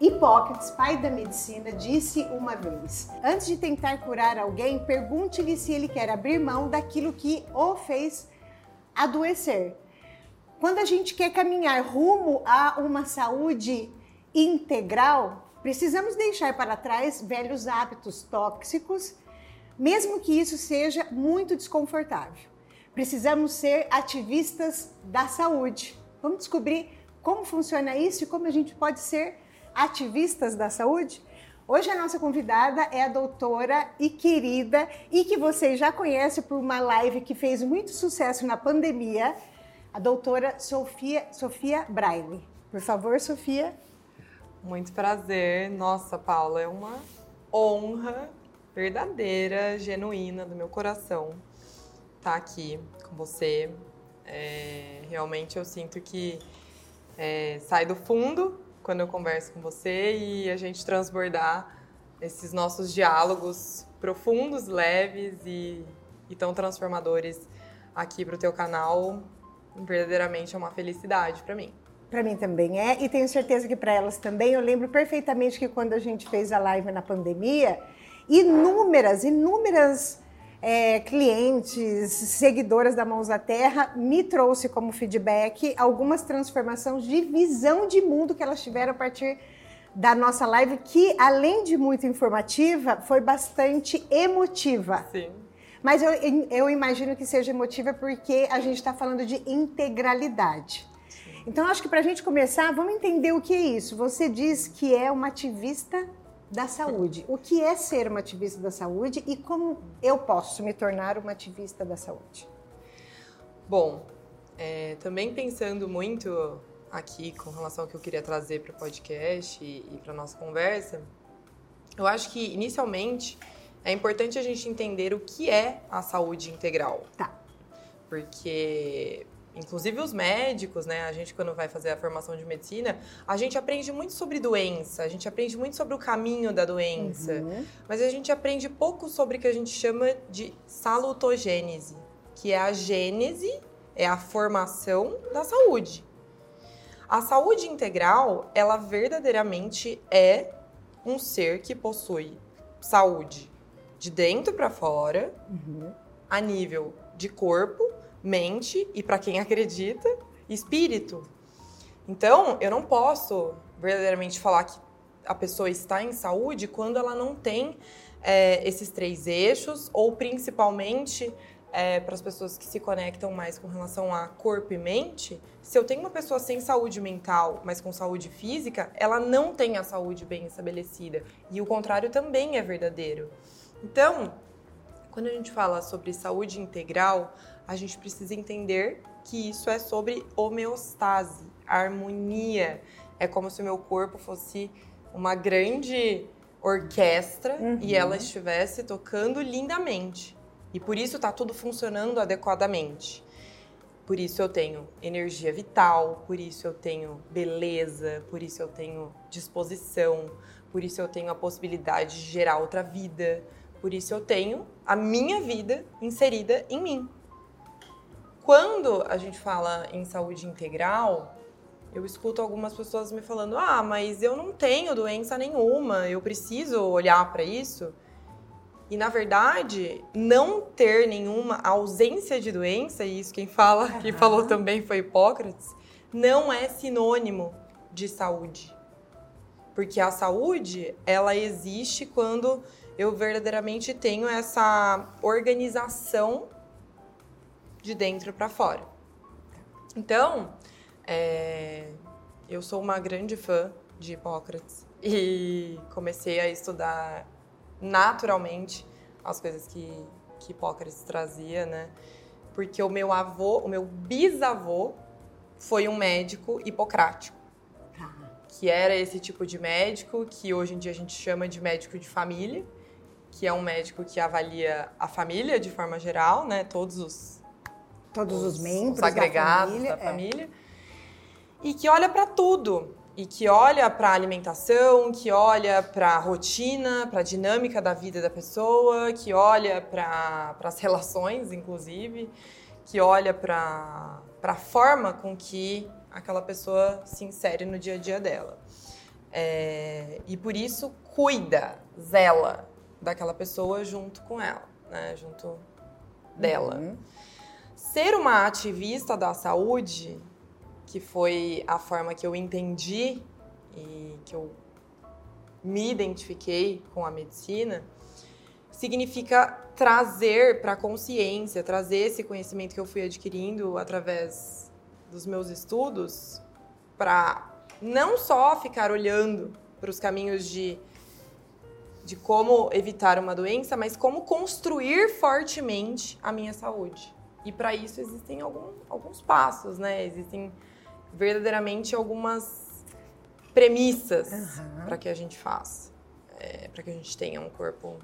Hipócrates, pai da medicina, disse uma vez: Antes de tentar curar alguém, pergunte-lhe se ele quer abrir mão daquilo que o fez adoecer. Quando a gente quer caminhar rumo a uma saúde integral, precisamos deixar para trás velhos hábitos tóxicos, mesmo que isso seja muito desconfortável. Precisamos ser ativistas da saúde. Vamos descobrir como funciona isso e como a gente pode ser ativistas da saúde? Hoje a nossa convidada é a doutora e querida e que vocês já conhecem por uma live que fez muito sucesso na pandemia, a doutora Sofia, Sofia Braille. Por favor, Sofia. Muito prazer. Nossa, Paula, é uma honra verdadeira, genuína do meu coração estar aqui com você. É, realmente eu sinto que é, sai do fundo quando eu converso com você e a gente transbordar esses nossos diálogos profundos, leves e, e tão transformadores aqui para o teu canal. Verdadeiramente é uma felicidade para mim. Para mim também é, e tenho certeza que para elas também. Eu lembro perfeitamente que quando a gente fez a live na pandemia, inúmeras, inúmeras é, clientes, seguidoras da Mãos à Terra, me trouxe como feedback algumas transformações de visão de mundo que elas tiveram a partir da nossa live, que além de muito informativa, foi bastante emotiva. Sim. Mas eu, eu imagino que seja emotiva porque a gente está falando de integralidade. Então, acho que para a gente começar, vamos entender o que é isso. Você diz que é uma ativista da saúde. O que é ser uma ativista da saúde e como eu posso me tornar uma ativista da saúde? Bom, é, também pensando muito aqui com relação ao que eu queria trazer para o podcast e, e para nossa conversa, eu acho que inicialmente é importante a gente entender o que é a saúde integral. Tá. Porque inclusive os médicos, né? A gente quando vai fazer a formação de medicina, a gente aprende muito sobre doença, a gente aprende muito sobre o caminho da doença, uhum. mas a gente aprende pouco sobre o que a gente chama de salutogênese, que é a gênese, é a formação da saúde. A saúde integral, ela verdadeiramente é um ser que possui saúde de dentro para fora, uhum. a nível de corpo, mente e, para quem acredita, espírito. Então, eu não posso verdadeiramente falar que a pessoa está em saúde quando ela não tem é, esses três eixos, ou principalmente é, para as pessoas que se conectam mais com relação a corpo e mente, se eu tenho uma pessoa sem saúde mental, mas com saúde física, ela não tem a saúde bem estabelecida. E o contrário também é verdadeiro. Então, quando a gente fala sobre saúde integral, a gente precisa entender que isso é sobre homeostase, harmonia. É como se o meu corpo fosse uma grande orquestra uhum. e ela estivesse tocando lindamente. E por isso está tudo funcionando adequadamente. Por isso eu tenho energia vital, por isso eu tenho beleza, por isso eu tenho disposição, por isso eu tenho a possibilidade de gerar outra vida, por isso eu tenho a minha vida inserida em mim. Quando a gente fala em saúde integral, eu escuto algumas pessoas me falando: ah, mas eu não tenho doença nenhuma, eu preciso olhar para isso. E na verdade, não ter nenhuma ausência de doença, e isso quem fala, uhum. quem falou também foi Hipócrates, não é sinônimo de saúde. Porque a saúde, ela existe quando eu verdadeiramente tenho essa organização de dentro para fora. Então, é, eu sou uma grande fã de Hipócrates e comecei a estudar naturalmente as coisas que, que Hipócrates trazia, né? Porque o meu avô, o meu bisavô, foi um médico hipocrático. Tá. Que era esse tipo de médico que hoje em dia a gente chama de médico de família, que é um médico que avalia a família de forma geral, né? Todos os todos os, os membros os agregados da família, da família é. e que olha para tudo e que olha para a alimentação, que olha para a rotina, para a dinâmica da vida da pessoa, que olha para as relações, inclusive, que olha para a forma com que aquela pessoa se insere no dia a dia dela. É, e por isso cuida, zela daquela pessoa junto com ela, né? Junto dela. Uhum. Ser uma ativista da saúde, que foi a forma que eu entendi e que eu me identifiquei com a medicina, significa trazer para a consciência, trazer esse conhecimento que eu fui adquirindo através dos meus estudos para não só ficar olhando para os caminhos de, de como evitar uma doença, mas como construir fortemente a minha saúde. E para isso existem algum, alguns passos, né? Existem verdadeiramente algumas premissas uhum. para que a gente faça, é, para que a gente tenha um corpo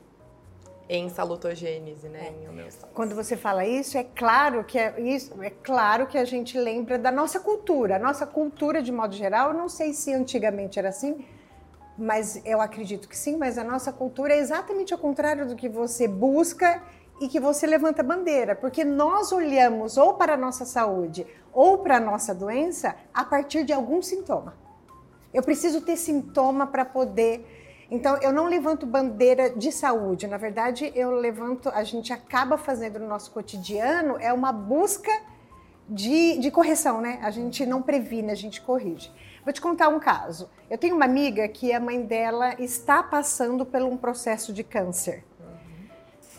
em salutogênese, né, é. em homeostase. Quando você fala isso, é claro que é isso, é claro que a gente lembra da nossa cultura. A nossa cultura de modo geral, não sei se antigamente era assim, mas eu acredito que sim, mas a nossa cultura é exatamente ao contrário do que você busca e que você levanta bandeira, porque nós olhamos ou para a nossa saúde ou para a nossa doença a partir de algum sintoma. Eu preciso ter sintoma para poder então, eu não levanto bandeira de saúde, na verdade, eu levanto, a gente acaba fazendo no nosso cotidiano, é uma busca de, de correção, né? A gente não previne, a gente corrige. Vou te contar um caso. Eu tenho uma amiga que a mãe dela está passando por um processo de câncer.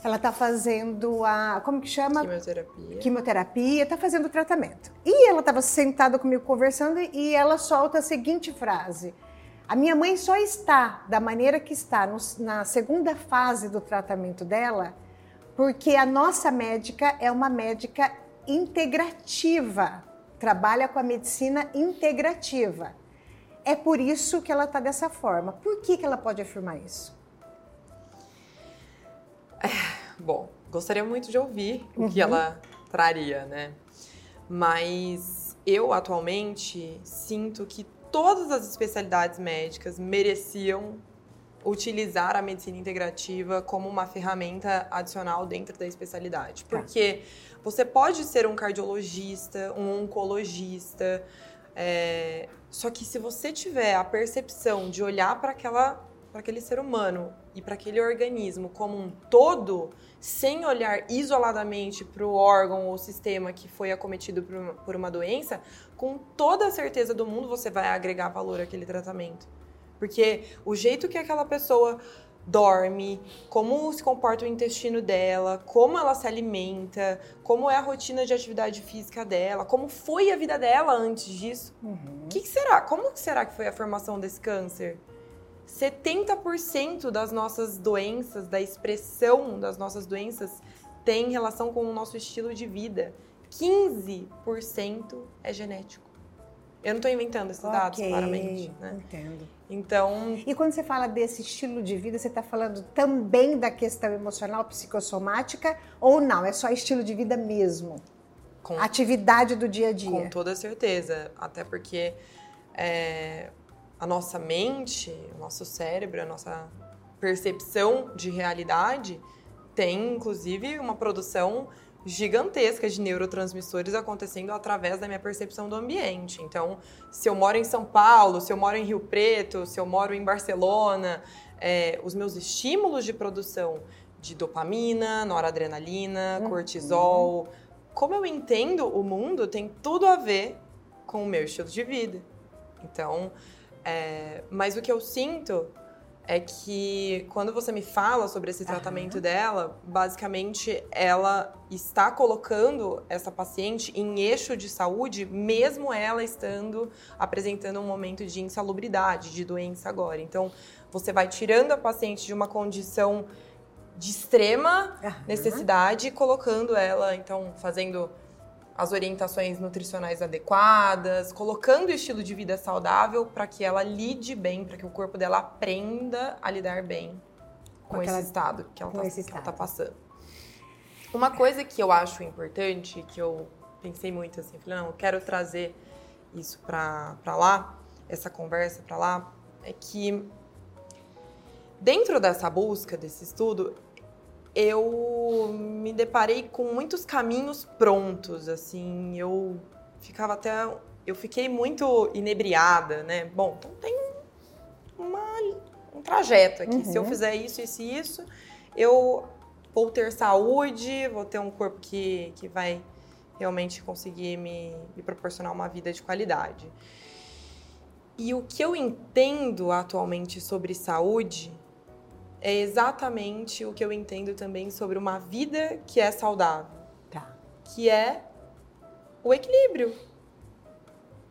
Ela está fazendo a. Como que chama? Quimioterapia. Quimioterapia, está fazendo tratamento. E ela estava sentada comigo conversando e ela solta a seguinte frase: a minha mãe só está da maneira que está no, na segunda fase do tratamento dela porque a nossa médica é uma médica integrativa, trabalha com a medicina integrativa. É por isso que ela está dessa forma. Por que, que ela pode afirmar isso? É, bom, gostaria muito de ouvir uhum. o que uhum. ela traria, né? Mas eu atualmente sinto que todas as especialidades médicas mereciam utilizar a medicina integrativa como uma ferramenta adicional dentro da especialidade. Tá. Porque você pode ser um cardiologista, um oncologista, é... só que se você tiver a percepção de olhar para aquela para aquele ser humano e para aquele organismo como um todo, sem olhar isoladamente para o órgão ou sistema que foi acometido por uma, doença, com toda a certeza do mundo você vai agregar valor àquele tratamento. Porque o jeito que aquela pessoa dorme, como se comporta o intestino dela, como ela se alimenta, como é a rotina de atividade física dela, como foi a vida dela antes disso. O uhum. que, que, será? Como que será que foi a formação desse câncer? 70% das nossas doenças, da expressão das nossas doenças, tem relação com o nosso estilo de vida. 15% é genético. Eu não estou inventando esses okay, dados, claramente. Né? Entendo. Então. E quando você fala desse estilo de vida, você está falando também da questão emocional, psicossomática, ou não? É só estilo de vida mesmo? Com, Atividade do dia a dia? Com toda certeza. Até porque é, a nossa mente, o nosso cérebro, a nossa percepção de realidade tem, inclusive, uma produção gigantesca de neurotransmissores acontecendo através da minha percepção do ambiente. Então, se eu moro em São Paulo, se eu moro em Rio Preto, se eu moro em Barcelona, é, os meus estímulos de produção de dopamina, noradrenalina, uhum. cortisol, como eu entendo o mundo tem tudo a ver com o meu estilo de vida. Então, é, mas o que eu sinto é que quando você me fala sobre esse tratamento uhum. dela, basicamente ela está colocando essa paciente em eixo de saúde, mesmo ela estando apresentando um momento de insalubridade, de doença agora. Então, você vai tirando a paciente de uma condição de extrema uhum. necessidade, colocando ela, então, fazendo as orientações nutricionais adequadas, colocando o estilo de vida saudável para que ela lide bem, para que o corpo dela aprenda a lidar bem com, com esse estado que ela está tá passando. Uma coisa que eu acho importante, que eu pensei muito assim, falei, não, eu quero trazer isso para lá, essa conversa para lá, é que dentro dessa busca, desse estudo, eu me deparei com muitos caminhos prontos, assim, eu ficava até eu fiquei muito inebriada, né? Bom, então tem um trajeto aqui. Uhum. Se eu uhum. fizer isso, isso e isso, eu vou ter saúde, vou ter um corpo que, que vai realmente conseguir me, me proporcionar uma vida de qualidade. E o que eu entendo atualmente sobre saúde é exatamente o que eu entendo também sobre uma vida que é saudável. Tá. Que é o equilíbrio.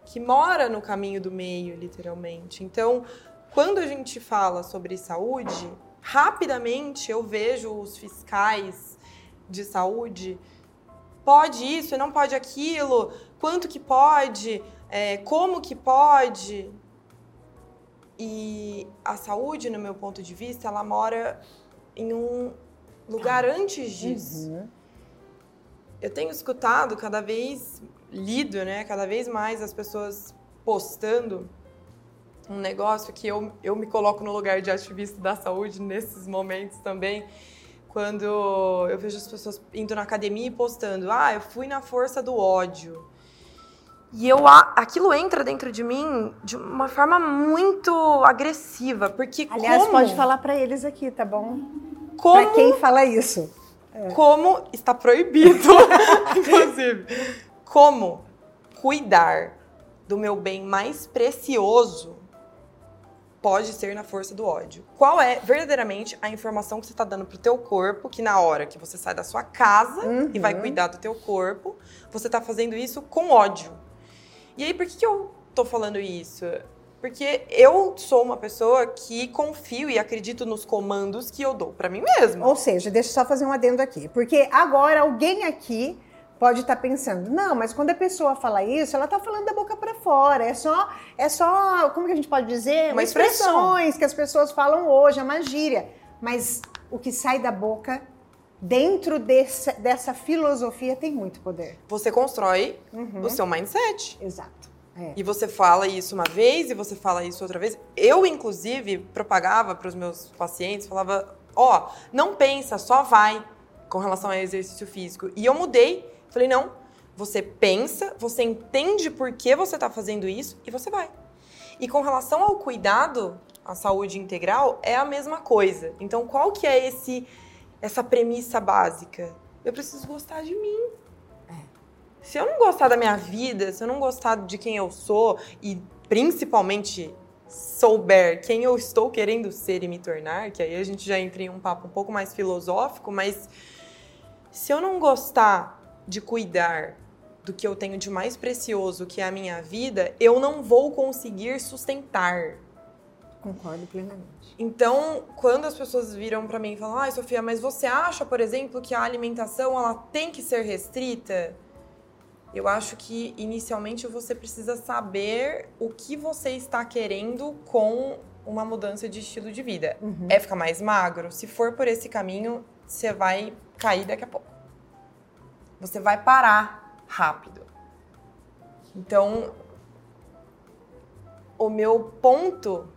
Que mora no caminho do meio, literalmente. Então, quando a gente fala sobre saúde, rapidamente eu vejo os fiscais de saúde pode isso não pode aquilo, quanto que pode, é, como que pode. E a saúde, no meu ponto de vista, ela mora em um lugar ah. antes disso. Uhum. Eu tenho escutado cada vez, lido, né, cada vez mais as pessoas postando um negócio que eu, eu me coloco no lugar de ativista da saúde nesses momentos também, quando eu vejo as pessoas indo na academia e postando, ah, eu fui na força do ódio. E eu aquilo entra dentro de mim de uma forma muito agressiva, porque Aliás, como... pode falar para eles aqui, tá bom? Como pra quem fala isso? É. Como está proibido, inclusive. Como cuidar do meu bem mais precioso pode ser na força do ódio. Qual é verdadeiramente a informação que você está dando pro teu corpo, que na hora que você sai da sua casa uhum. e vai uhum. cuidar do teu corpo, você está fazendo isso com ódio. E aí, por que, que eu tô falando isso? Porque eu sou uma pessoa que confio e acredito nos comandos que eu dou para mim mesma. Ou seja, deixa eu só fazer um adendo aqui. Porque agora alguém aqui pode estar tá pensando, não, mas quando a pessoa fala isso, ela está falando da boca para fora. É só, é só, como que a gente pode dizer? Uma expressões que as pessoas falam hoje, é uma gíria. Mas o que sai da boca dentro desse, dessa filosofia tem muito poder. Você constrói uhum. o seu mindset. Exato. É. E você fala isso uma vez e você fala isso outra vez. Eu, inclusive, propagava para os meus pacientes, falava: ó, oh, não pensa, só vai com relação ao exercício físico. E eu mudei Falei, não, você pensa, você entende por que você está fazendo isso e você vai. E com relação ao cuidado, a saúde integral, é a mesma coisa. Então, qual que é esse essa premissa básica? Eu preciso gostar de mim. É. Se eu não gostar da minha vida, se eu não gostar de quem eu sou e principalmente souber quem eu estou querendo ser e me tornar, que aí a gente já entra em um papo um pouco mais filosófico, mas se eu não gostar de cuidar do que eu tenho de mais precioso, que é a minha vida, eu não vou conseguir sustentar. Concordo plenamente. Então, quando as pessoas viram para mim e falam: "Ai, Sofia, mas você acha, por exemplo, que a alimentação ela tem que ser restrita?" Eu acho que inicialmente você precisa saber o que você está querendo com uma mudança de estilo de vida. Uhum. É ficar mais magro? Se for por esse caminho, você vai cair daqui a pouco você vai parar rápido. Então, o meu ponto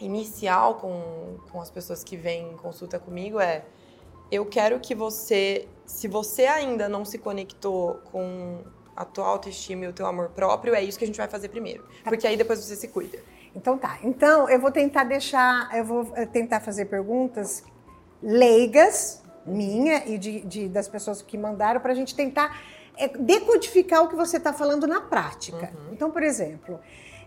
inicial com, com as pessoas que vêm em consulta comigo é: eu quero que você, se você ainda não se conectou com a tua autoestima e o teu amor próprio, é isso que a gente vai fazer primeiro. Tá. Porque aí depois você se cuida. Então tá. Então eu vou tentar deixar, eu vou eh, tentar fazer perguntas leigas minha e de, de das pessoas que mandaram para a gente tentar é, decodificar o que você está falando na prática. Uhum. Então, por exemplo,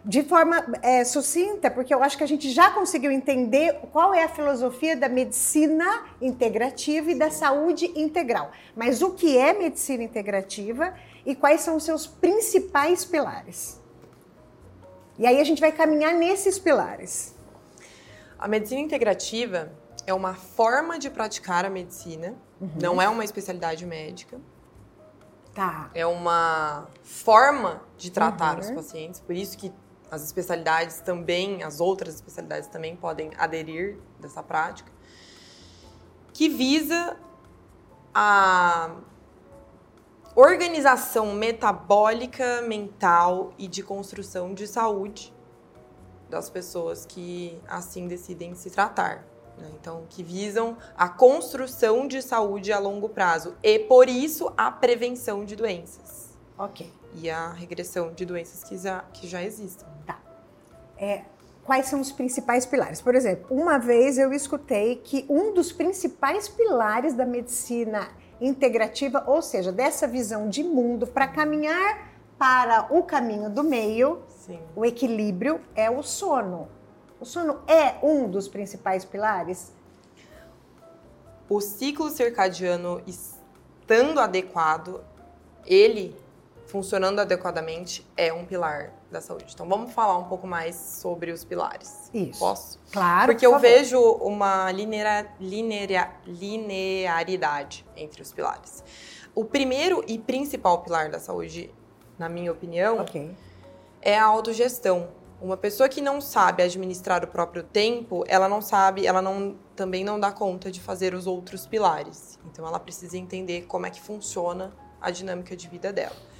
de forma é, sucinta, porque eu acho que a gente já conseguiu entender qual é a filosofia da medicina integrativa e da saúde integral. Mas o que é medicina integrativa e quais são os seus principais pilares? E aí a gente vai caminhar nesses pilares. A medicina integrativa é uma forma de praticar a medicina, uhum. não é uma especialidade médica. Tá. É uma forma de tratar uhum. os pacientes, por isso que as especialidades também, as outras especialidades também podem aderir dessa prática, que visa a organização metabólica, mental e de construção de saúde das pessoas que assim decidem se tratar. Né? Então, que visam a construção de saúde a longo prazo e, por isso, a prevenção de doenças. Ok. E a regressão de doenças que já, que já existem. Tá. É, quais são os principais pilares. Por exemplo, uma vez eu escutei que um dos principais pilares da medicina integrativa, ou seja, dessa visão de mundo para caminhar para o caminho do meio, Sim. o equilíbrio é o sono. O sono é um dos principais pilares? O ciclo circadiano estando adequado, ele funcionando adequadamente é um pilar da saúde. Então vamos falar um pouco mais sobre os pilares. Isso. Posso? Claro. Porque por eu vejo uma linear, linear, linearidade entre os pilares. O primeiro e principal pilar da saúde, na minha opinião, okay. é a autogestão. Uma pessoa que não sabe administrar o próprio tempo, ela não sabe, ela não também não dá conta de fazer os outros pilares. Então ela precisa entender como é que funciona a dinâmica de vida dela.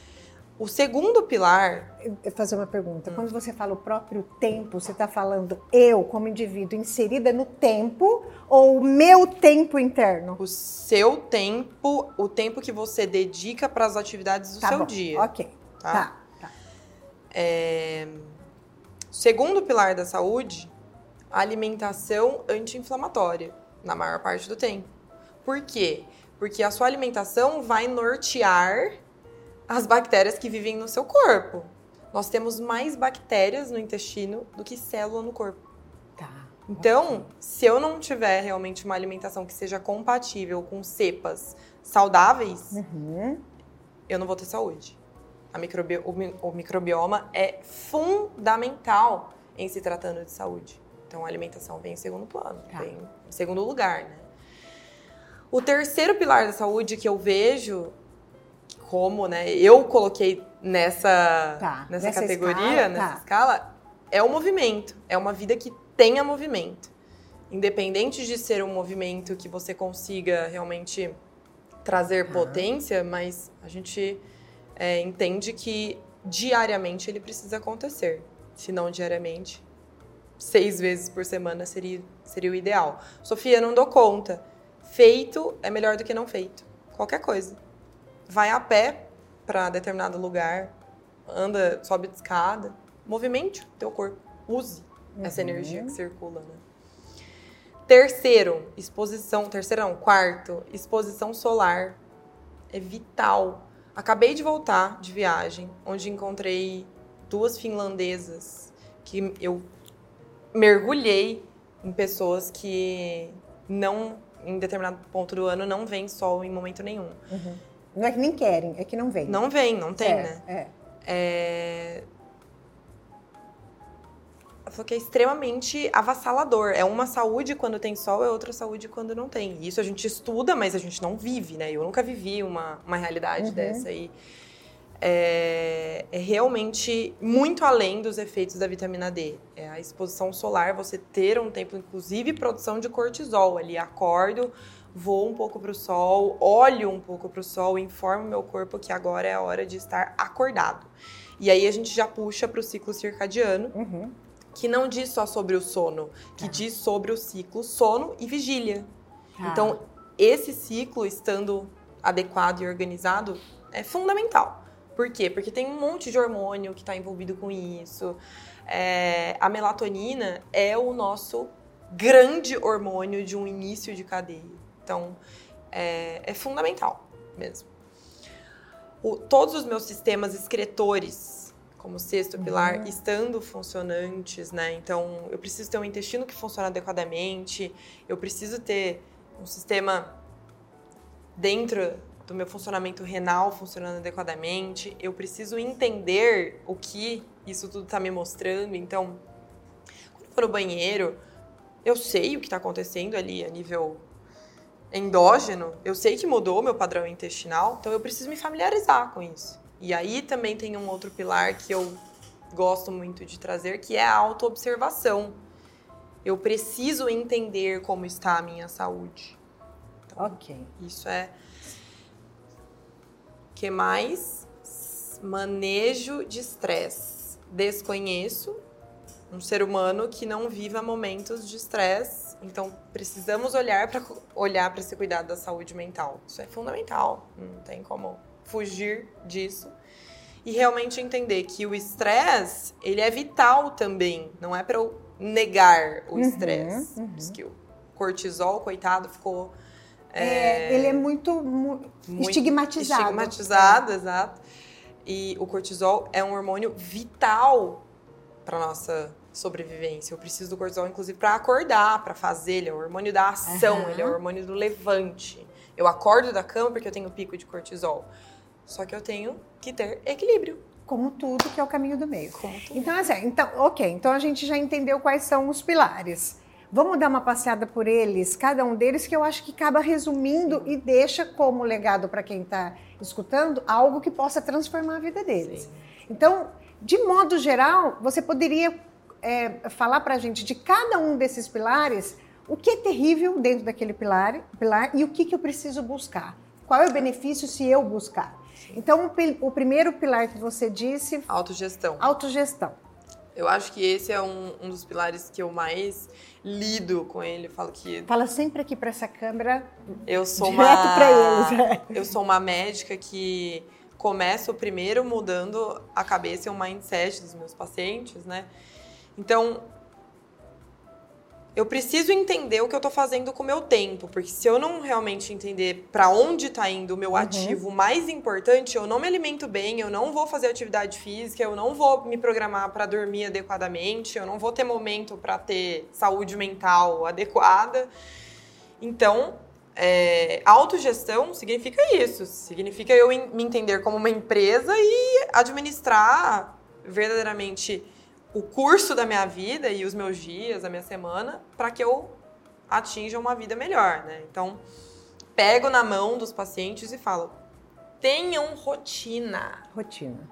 O segundo pilar. Eu fazer uma pergunta. Hum. Quando você fala o próprio tempo, você está falando eu, como indivíduo, inserida no tempo ou o meu tempo interno? O seu tempo, o tempo que você dedica para as atividades do tá seu bom. dia. Ok. Tá. tá. tá. É... Segundo pilar da saúde, alimentação anti-inflamatória, na maior parte do tempo. Por quê? Porque a sua alimentação vai nortear as bactérias que vivem no seu corpo. Nós temos mais bactérias no intestino do que célula no corpo. Tá. Então, se eu não tiver realmente uma alimentação que seja compatível com cepas saudáveis, uhum. eu não vou ter saúde. Microbi o, o microbioma é fundamental em se tratando de saúde. Então, a alimentação vem em segundo plano, tá. vem em segundo lugar, né? O terceiro pilar da saúde que eu vejo como, né, eu coloquei nessa, tá. nessa, nessa, categoria, escala, nessa tá. escala, é o movimento. É uma vida que tenha movimento. Independente de ser um movimento que você consiga realmente trazer tá. potência, mas a gente é, entende que diariamente ele precisa acontecer. Se não diariamente, seis vezes por semana seria, seria o ideal. Sofia, não dou conta. Feito é melhor do que não feito. Qualquer coisa vai a pé para determinado lugar, anda, sobe de escada, movimente o teu corpo, use uhum. essa energia que circula, né? Terceiro, exposição, terceiro não, quarto, exposição solar é vital. Acabei de voltar de viagem, onde encontrei duas finlandesas que eu mergulhei em pessoas que não, em determinado ponto do ano, não vem sol em momento nenhum. Uhum. Não é que nem querem, é que não vem. Não vem, não tem, é, né? É. é... Falou que é extremamente avassalador. É uma saúde quando tem sol, é outra saúde quando não tem. Isso a gente estuda, mas a gente não vive, né? Eu nunca vivi uma, uma realidade uhum. dessa aí. É, é, realmente muito além dos efeitos da vitamina D. É a exposição solar, você ter um tempo, inclusive produção de cortisol ali. Acordo, vou um pouco para o sol, olho um pouco para o sol, informo meu corpo que agora é a hora de estar acordado. E aí a gente já puxa para o ciclo circadiano, uhum. que não diz só sobre o sono, que tá. diz sobre o ciclo sono e vigília. Tá. Então, esse ciclo estando adequado e organizado é fundamental. Por quê? Porque tem um monte de hormônio que está envolvido com isso. É, a melatonina é o nosso grande hormônio de um início de cadeia. Então, é, é fundamental mesmo. O, todos os meus sistemas excretores, como sexto uhum. pilar, estando funcionantes, né? Então, eu preciso ter um intestino que funcione adequadamente, eu preciso ter um sistema dentro do meu funcionamento renal funcionando adequadamente, eu preciso entender o que isso tudo está me mostrando. Então, quando eu for no banheiro, eu sei o que está acontecendo ali a nível endógeno, eu sei que mudou meu padrão intestinal, então eu preciso me familiarizar com isso. E aí também tem um outro pilar que eu gosto muito de trazer, que é a autoobservação. Eu preciso entender como está a minha saúde. Então, ok. Isso é. que mais? Manejo de estresse. Desconheço um ser humano que não viva momentos de estresse então, precisamos olhar para olhar para esse cuidado da saúde mental. Isso é fundamental, não tem como fugir disso. E realmente entender que o estresse, ele é vital também, não é para eu negar o estresse. Uhum, uhum. Que o cortisol, coitado, ficou. É, é, ele é muito, muito estigmatizado. Estigmatizado, é. exato. E o cortisol é um hormônio vital para nossa sobrevivência. Eu preciso do cortisol, inclusive, para acordar, para fazer. Ele é o hormônio da ação, uhum. ele é o hormônio do levante. Eu acordo da cama porque eu tenho pico de cortisol. Só que eu tenho que ter equilíbrio. Como tudo que é o caminho do meio. Então, assim, então, ok, então a gente já entendeu quais são os pilares. Vamos dar uma passeada por eles, cada um deles, que eu acho que acaba resumindo Sim. e deixa como legado para quem está escutando algo que possa transformar a vida deles. Sim. Então, de modo geral, você poderia é, falar para a gente de cada um desses pilares o que é terrível dentro daquele pilar, pilar e o que, que eu preciso buscar. Qual é o benefício se eu buscar? Então, o primeiro pilar que você disse. Autogestão. Autogestão. Eu acho que esse é um, um dos pilares que eu mais lido com ele. Eu falo que. Fala sempre aqui para essa câmera. Eu sou direto uma. para eles. É. Eu sou uma médica que começa o primeiro mudando a cabeça e o mindset dos meus pacientes, né? Então, eu preciso entender o que eu estou fazendo com o meu tempo, porque se eu não realmente entender para onde está indo o meu uhum. ativo mais importante, eu não me alimento bem, eu não vou fazer atividade física, eu não vou me programar para dormir adequadamente, eu não vou ter momento para ter saúde mental adequada. Então, é, autogestão significa isso, significa eu me entender como uma empresa e administrar verdadeiramente o curso da minha vida e os meus dias, a minha semana, para que eu atinja uma vida melhor, né? Então, pego na mão dos pacientes e falo: tenham rotina. Rotina.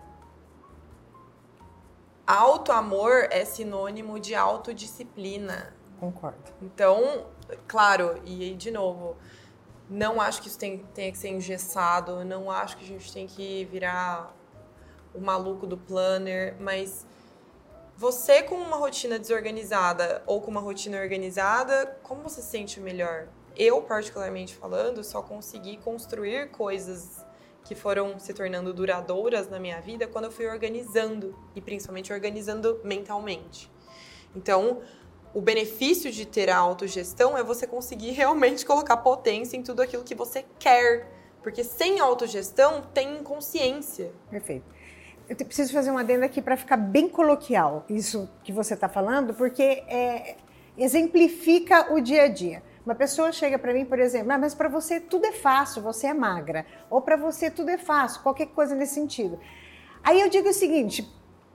Auto-amor é sinônimo de autodisciplina. Concordo. Então, claro, e de novo, não acho que isso tem, tenha que ser engessado, não acho que a gente tem que virar o maluco do planner, mas você com uma rotina desorganizada ou com uma rotina organizada, como você se sente melhor? Eu, particularmente falando, só consegui construir coisas que foram se tornando duradouras na minha vida quando eu fui organizando e principalmente organizando mentalmente. Então, o benefício de ter a autogestão é você conseguir realmente colocar potência em tudo aquilo que você quer, porque sem autogestão tem inconsciência. Perfeito eu preciso fazer uma adenda aqui para ficar bem coloquial, isso que você está falando, porque é, exemplifica o dia a dia. Uma pessoa chega para mim, por exemplo, ah, mas para você tudo é fácil, você é magra. Ou para você tudo é fácil, qualquer coisa nesse sentido. Aí eu digo o seguinte: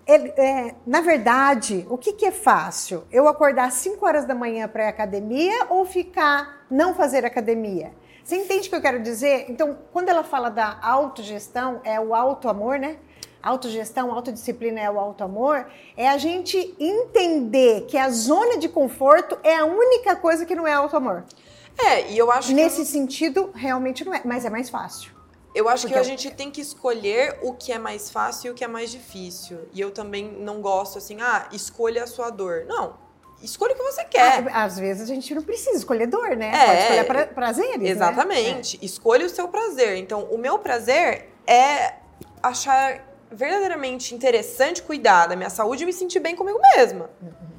é, na verdade, o que, que, é fácil? Eu acordar às 5 horas da manhã para ir à academia ou ficar não fazer academia? Você entende o que eu quero dizer? Então, quando ela fala da autogestão, é o auto-amor, né? Autogestão, autodisciplina é o auto-amor, é a gente entender que a zona de conforto é a única coisa que não é auto-amor. É, e eu acho Nesse sentido, realmente não é, mas é mais fácil. Eu acho Porque que a gente tem que escolher o que é mais fácil e o que é mais difícil. E eu também não gosto assim, ah, escolha a sua dor. Não, escolha o que você quer. Ah, às vezes a gente não precisa escolher dor, né? É, Pode escolher pra, prazeres. Né? Exatamente. Né? É. Escolha o seu prazer. Então, o meu prazer é achar verdadeiramente interessante cuidar da minha saúde e me sentir bem comigo mesma. Uhum.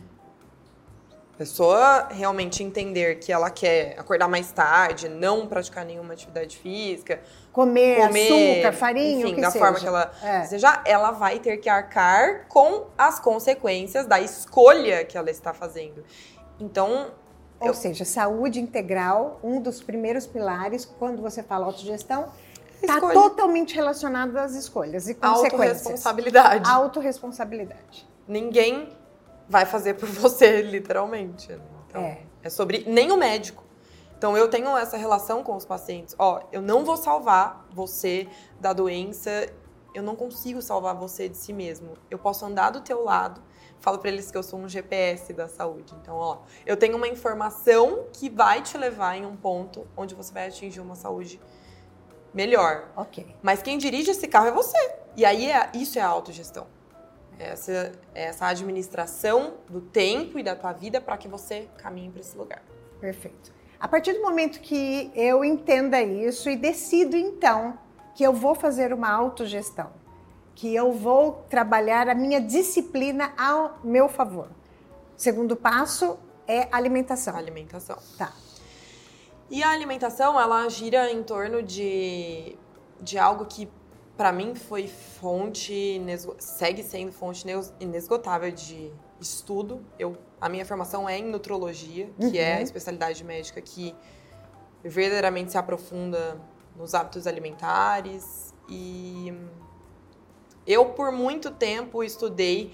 Pessoa realmente entender que ela quer acordar mais tarde, não praticar nenhuma atividade física, comer, comer açúcar, farinha, enfim, o que da seja. forma que ela é. desejar, ela vai ter que arcar com as consequências da escolha que ela está fazendo. Então, ou eu... seja, saúde integral, um dos primeiros pilares quando você fala autogestão, Está totalmente relacionado às escolhas e consequências. Autoresponsabilidade. Autoresponsabilidade. Ninguém vai fazer por você, literalmente. Né? Então, é. é sobre nem o médico. Então eu tenho essa relação com os pacientes. Ó, eu não vou salvar você da doença. Eu não consigo salvar você de si mesmo. Eu posso andar do teu lado. Falo para eles que eu sou um GPS da saúde. Então, ó, eu tenho uma informação que vai te levar em um ponto onde você vai atingir uma saúde melhor. Ok. Mas quem dirige esse carro é você. E aí é, isso é a autogestão. Essa, essa administração do tempo e da tua vida para que você caminhe para esse lugar. Perfeito. A partir do momento que eu entenda isso e decido então que eu vou fazer uma autogestão, que eu vou trabalhar a minha disciplina ao meu favor. Segundo passo é alimentação. Alimentação. Tá. E a alimentação, ela gira em torno de, de algo que para mim foi fonte, segue sendo fonte inesgotável de estudo. Eu, a minha formação é em nutrologia, que uhum. é a uhum. especialidade médica que verdadeiramente se aprofunda nos hábitos alimentares. E eu, por muito tempo, estudei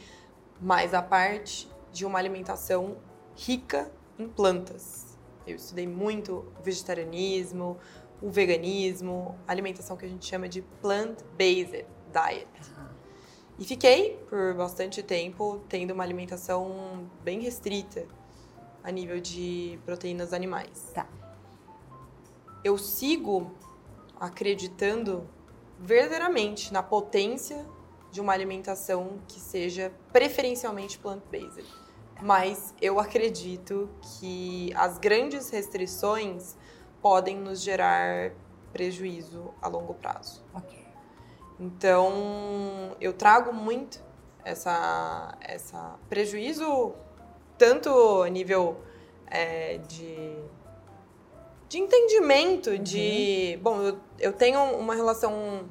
mais a parte de uma alimentação rica em plantas. Eu estudei muito o vegetarianismo, o veganismo, alimentação que a gente chama de plant-based diet. E fiquei por bastante tempo tendo uma alimentação bem restrita a nível de proteínas animais. Tá. Eu sigo acreditando verdadeiramente na potência de uma alimentação que seja preferencialmente plant-based. Mas eu acredito que as grandes restrições podem nos gerar prejuízo a longo prazo. Ok. Então, eu trago muito essa, essa prejuízo, tanto a nível é, de, de entendimento, uhum. de... Bom, eu, eu tenho uma relação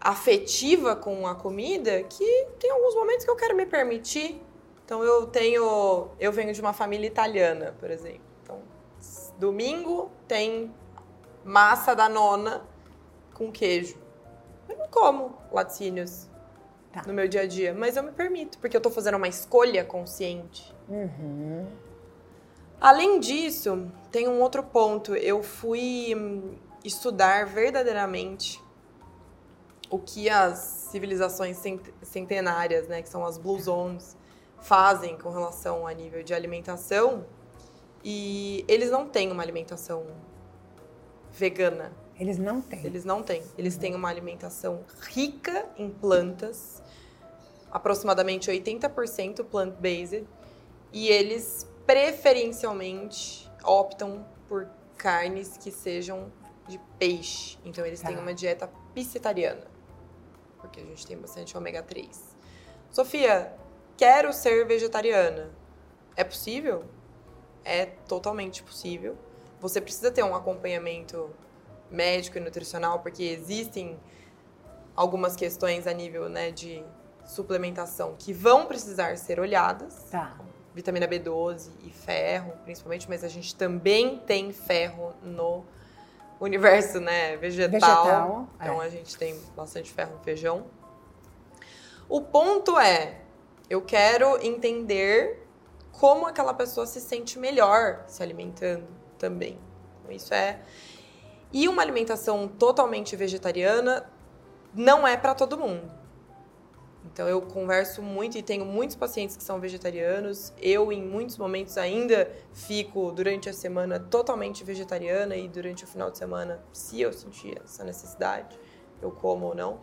afetiva com a comida que tem alguns momentos que eu quero me permitir. Então, eu tenho... Eu venho de uma família italiana, por exemplo. Domingo tem massa da nona com queijo. Eu não como laticínios tá. no meu dia a dia, mas eu me permito, porque eu tô fazendo uma escolha consciente. Uhum. Além disso, tem um outro ponto. Eu fui hum, estudar verdadeiramente o que as civilizações centenárias, né, que são as Blue Zones, fazem com relação a nível de alimentação. E eles não têm uma alimentação vegana. Eles não têm. Eles não têm. Eles têm uma alimentação rica em plantas, aproximadamente 80% plant-based, e eles preferencialmente optam por carnes que sejam de peixe. Então eles tá. têm uma dieta piscetariana, porque a gente tem bastante ômega 3. Sofia, quero ser vegetariana. É possível? é totalmente possível. Você precisa ter um acompanhamento médico e nutricional, porque existem algumas questões a nível né, de suplementação que vão precisar ser olhadas. Tá. Vitamina B12 e ferro, principalmente, mas a gente também tem ferro no universo né, vegetal. vegetal então é. a gente tem bastante ferro no feijão. O ponto é, eu quero entender como aquela pessoa se sente melhor se alimentando também. Então, isso é. E uma alimentação totalmente vegetariana não é para todo mundo. Então eu converso muito e tenho muitos pacientes que são vegetarianos. Eu, em muitos momentos, ainda fico durante a semana totalmente vegetariana e durante o final de semana, se eu sentir essa necessidade, eu como ou não.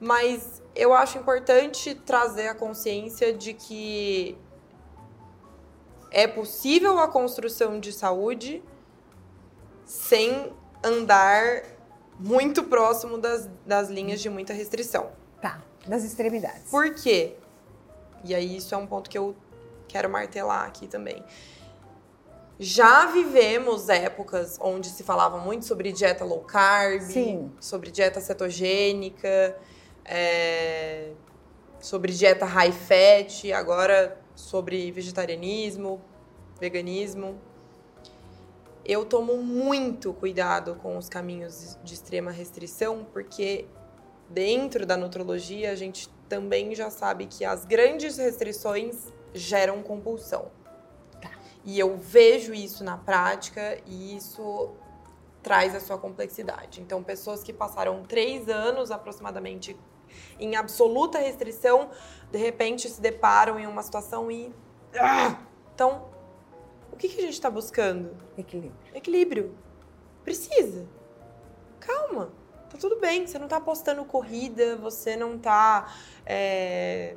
Mas eu acho importante trazer a consciência de que é possível a construção de saúde sem andar muito próximo das, das linhas de muita restrição. Tá, das extremidades. Por quê? E aí isso é um ponto que eu quero martelar aqui também. Já vivemos épocas onde se falava muito sobre dieta low carb, Sim. sobre dieta cetogênica, é, sobre dieta high fat. Agora sobre vegetarianismo, veganismo. Eu tomo muito cuidado com os caminhos de extrema restrição, porque dentro da nutrologia a gente também já sabe que as grandes restrições geram compulsão. Tá. E eu vejo isso na prática e isso traz a sua complexidade. Então, pessoas que passaram três anos aproximadamente em absoluta restrição, de repente se deparam em uma situação e. Ah! Então, o que, que a gente está buscando? Equilíbrio. Equilíbrio. Precisa. Calma. Tá tudo bem. Você não está apostando corrida, você não está. É...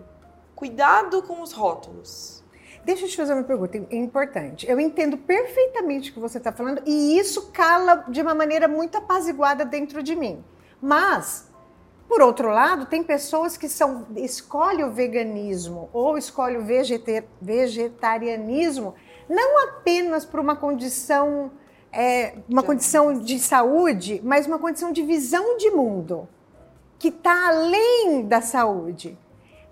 Cuidado com os rótulos. Deixa eu te fazer uma pergunta importante. Eu entendo perfeitamente o que você está falando e isso cala de uma maneira muito apaziguada dentro de mim. Mas Por outro lado, tem pessoas que são escolhem o veganismo ou escolhem o vegetarianismo não apenas por uma condição é, uma condição de saúde, mas uma condição de visão de mundo que está além da saúde.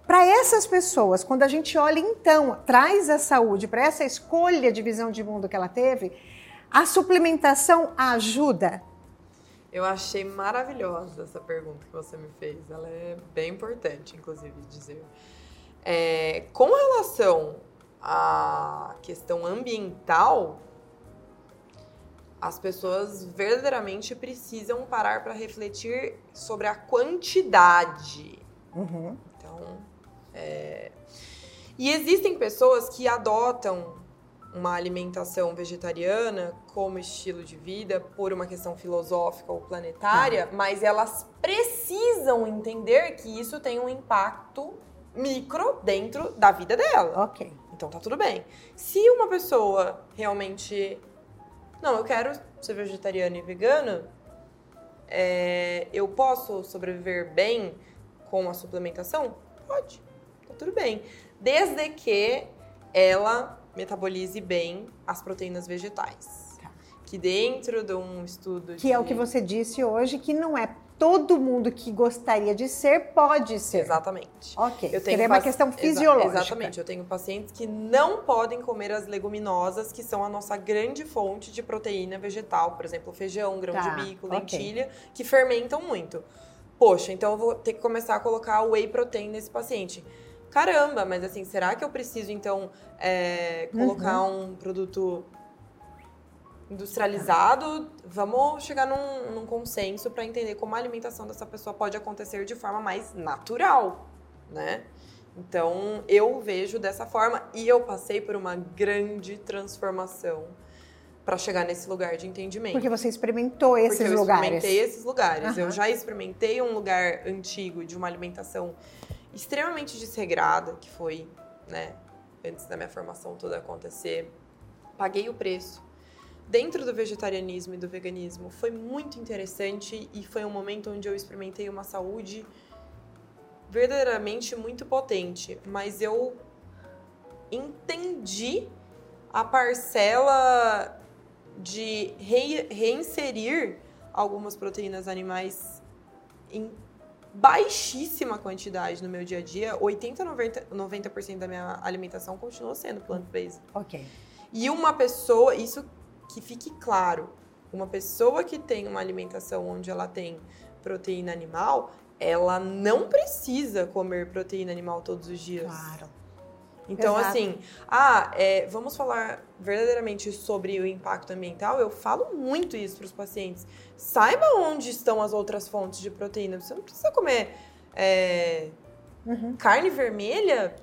Para essas pessoas, quando a gente olha então, traz a saúde para essa escolha de visão de mundo que ela teve, a suplementação ajuda. Eu achei maravilhosa essa pergunta que você me fez. Ela é bem importante, inclusive, dizer. É, com relação à questão ambiental, as pessoas verdadeiramente precisam parar para refletir sobre a quantidade. Uhum. Então, é... e existem pessoas que adotam uma alimentação vegetariana como estilo de vida por uma questão filosófica ou planetária, uhum. mas elas precisam entender que isso tem um impacto micro dentro da vida dela. Ok. Então tá tudo bem. Se uma pessoa realmente não, eu quero ser vegetariano e vegano. É, eu posso sobreviver bem com a suplementação? Pode, tá tudo bem. Desde que ela metabolize bem as proteínas vegetais. Que dentro de um estudo. Que de... é o que você disse hoje, que não é todo mundo que gostaria de ser pode ser. Exatamente. Ok. Eu tenho uma questão fisiológica. Exa exatamente. Eu tenho pacientes que não podem comer as leguminosas, que são a nossa grande fonte de proteína vegetal, por exemplo, feijão, grão tá. de bico, lentilha, okay. que fermentam muito. Poxa, então eu vou ter que começar a colocar whey protein nesse paciente. Caramba, mas assim, será que eu preciso então é, colocar uhum. um produto industrializado, vamos chegar num, num consenso para entender como a alimentação dessa pessoa pode acontecer de forma mais natural, né? Então, eu vejo dessa forma e eu passei por uma grande transformação para chegar nesse lugar de entendimento. Porque você experimentou esses Porque eu lugares. Eu experimentei esses lugares. Uhum. Eu já experimentei um lugar antigo de uma alimentação extremamente desregrada, que foi, né, antes da minha formação toda acontecer. Paguei o preço dentro do vegetarianismo e do veganismo foi muito interessante e foi um momento onde eu experimentei uma saúde verdadeiramente muito potente, mas eu entendi a parcela de re reinserir algumas proteínas animais em baixíssima quantidade no meu dia a dia. 80 90, 90% da minha alimentação continua sendo plant-based. OK. E uma pessoa, isso que fique claro, uma pessoa que tem uma alimentação onde ela tem proteína animal, ela não precisa comer proteína animal todos os dias. Claro. Então, Exato. assim, ah, é, vamos falar verdadeiramente sobre o impacto ambiental. Eu falo muito isso para os pacientes. Saiba onde estão as outras fontes de proteína. Você não precisa comer é, uhum. carne vermelha.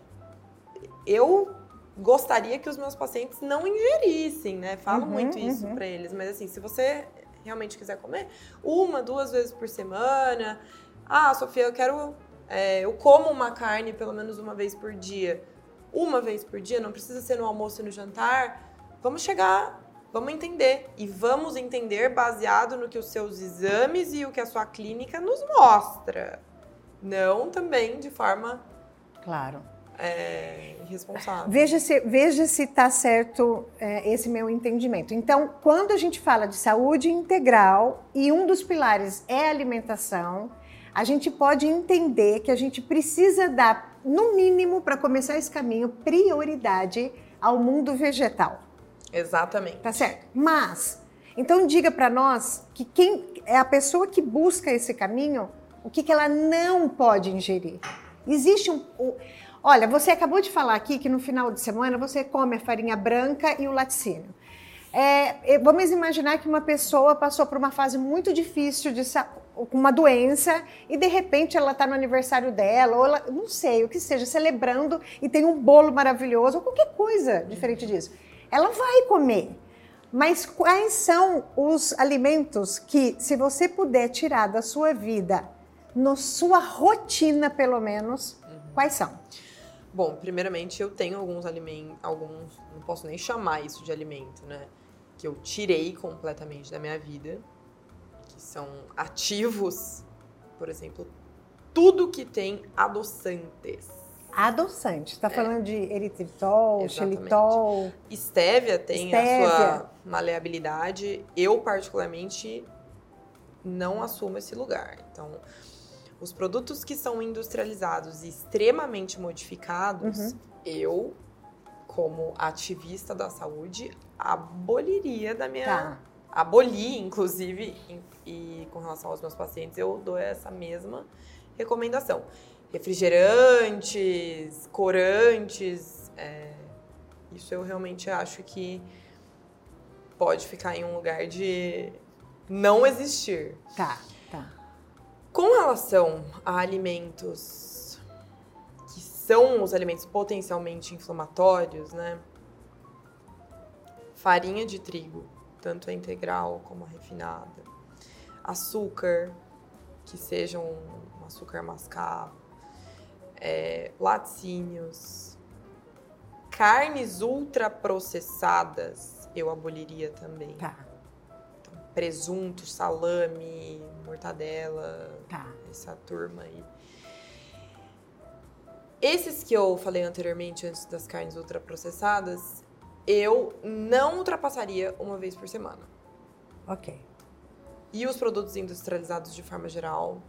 Eu gostaria que os meus pacientes não ingerissem, né? Falo uhum, muito isso uhum. para eles, mas assim, se você realmente quiser comer, uma, duas vezes por semana. Ah, Sofia, eu quero. É, eu como uma carne pelo menos uma vez por dia. Uma vez por dia, não precisa ser no almoço e no jantar. Vamos chegar, vamos entender. E vamos entender baseado no que os seus exames e o que a sua clínica nos mostra. Não também de forma. Claro é, irresponsável. Veja se veja se está certo é, esse meu entendimento. Então, quando a gente fala de saúde integral e um dos pilares é a alimentação, a gente pode entender que a gente precisa dar, no mínimo, para começar esse caminho, prioridade ao mundo vegetal. Exatamente. Tá certo? Mas, então diga para nós que quem é a pessoa que busca esse caminho, o que, que ela não pode ingerir. Existe um, Olha, você acabou de falar aqui que no final de semana você come a farinha branca e o laticínio. É, vamos imaginar que uma pessoa passou por uma fase muito difícil de com uma doença e de repente ela está no aniversário dela, ou ela, não sei, o que seja, celebrando e tem um bolo maravilhoso, ou qualquer coisa diferente disso. Ela vai comer. Mas quais são os alimentos que, se você puder tirar da sua vida, na sua rotina pelo menos, uhum. quais são? Bom, primeiramente eu tenho alguns alimentos, alguns, não posso nem chamar isso de alimento, né? Que eu tirei completamente da minha vida, que são ativos, por exemplo, tudo que tem adoçantes. Adoçante. Está é. falando de eritritol, Exatamente. xilitol. Estévia tem Estévia. a sua maleabilidade. Eu, particularmente, não assumo esse lugar. Então, os produtos que são industrializados e extremamente modificados, uhum. eu, como ativista da saúde, aboliria da minha. Tá. Aboli, inclusive, e, com relação aos meus pacientes, eu dou essa mesma recomendação. Refrigerantes, corantes, é, isso eu realmente acho que pode ficar em um lugar de não existir. Tá. Com relação a alimentos que são os alimentos potencialmente inflamatórios, né? Farinha de trigo, tanto a integral como a refinada. Açúcar, que seja um açúcar mascavo. É, laticínios. Carnes ultraprocessadas, eu aboliria também. Tá presunto, salame, mortadela, tá. essa turma aí. Esses que eu falei anteriormente, antes das carnes ultraprocessadas, eu não ultrapassaria uma vez por semana. Ok. E os produtos industrializados de forma geral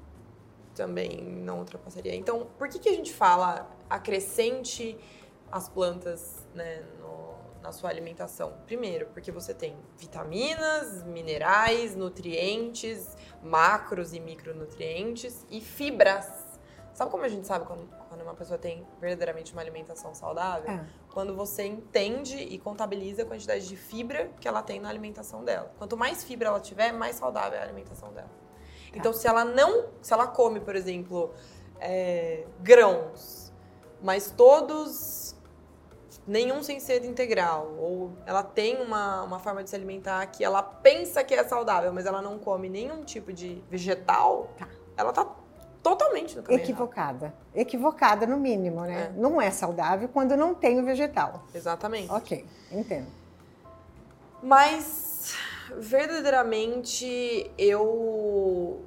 também não ultrapassaria. Então, por que, que a gente fala acrescente as plantas né, na sua alimentação? Primeiro, porque você tem vitaminas, minerais, nutrientes, macros e micronutrientes e fibras. Sabe como a gente sabe quando, quando uma pessoa tem verdadeiramente uma alimentação saudável? É. Quando você entende e contabiliza a quantidade de fibra que ela tem na alimentação dela. Quanto mais fibra ela tiver, mais saudável é a alimentação dela. Tá. Então, se ela não, se ela come, por exemplo, é, grãos, mas todos nenhum sem ser integral, ou ela tem uma, uma forma de se alimentar que ela pensa que é saudável, mas ela não come nenhum tipo de vegetal, tá. ela tá totalmente no caminho Equivocada. Errado. Equivocada, no mínimo, né? É. Não é saudável quando não tem o vegetal. Exatamente. Ok, entendo. Mas, verdadeiramente, eu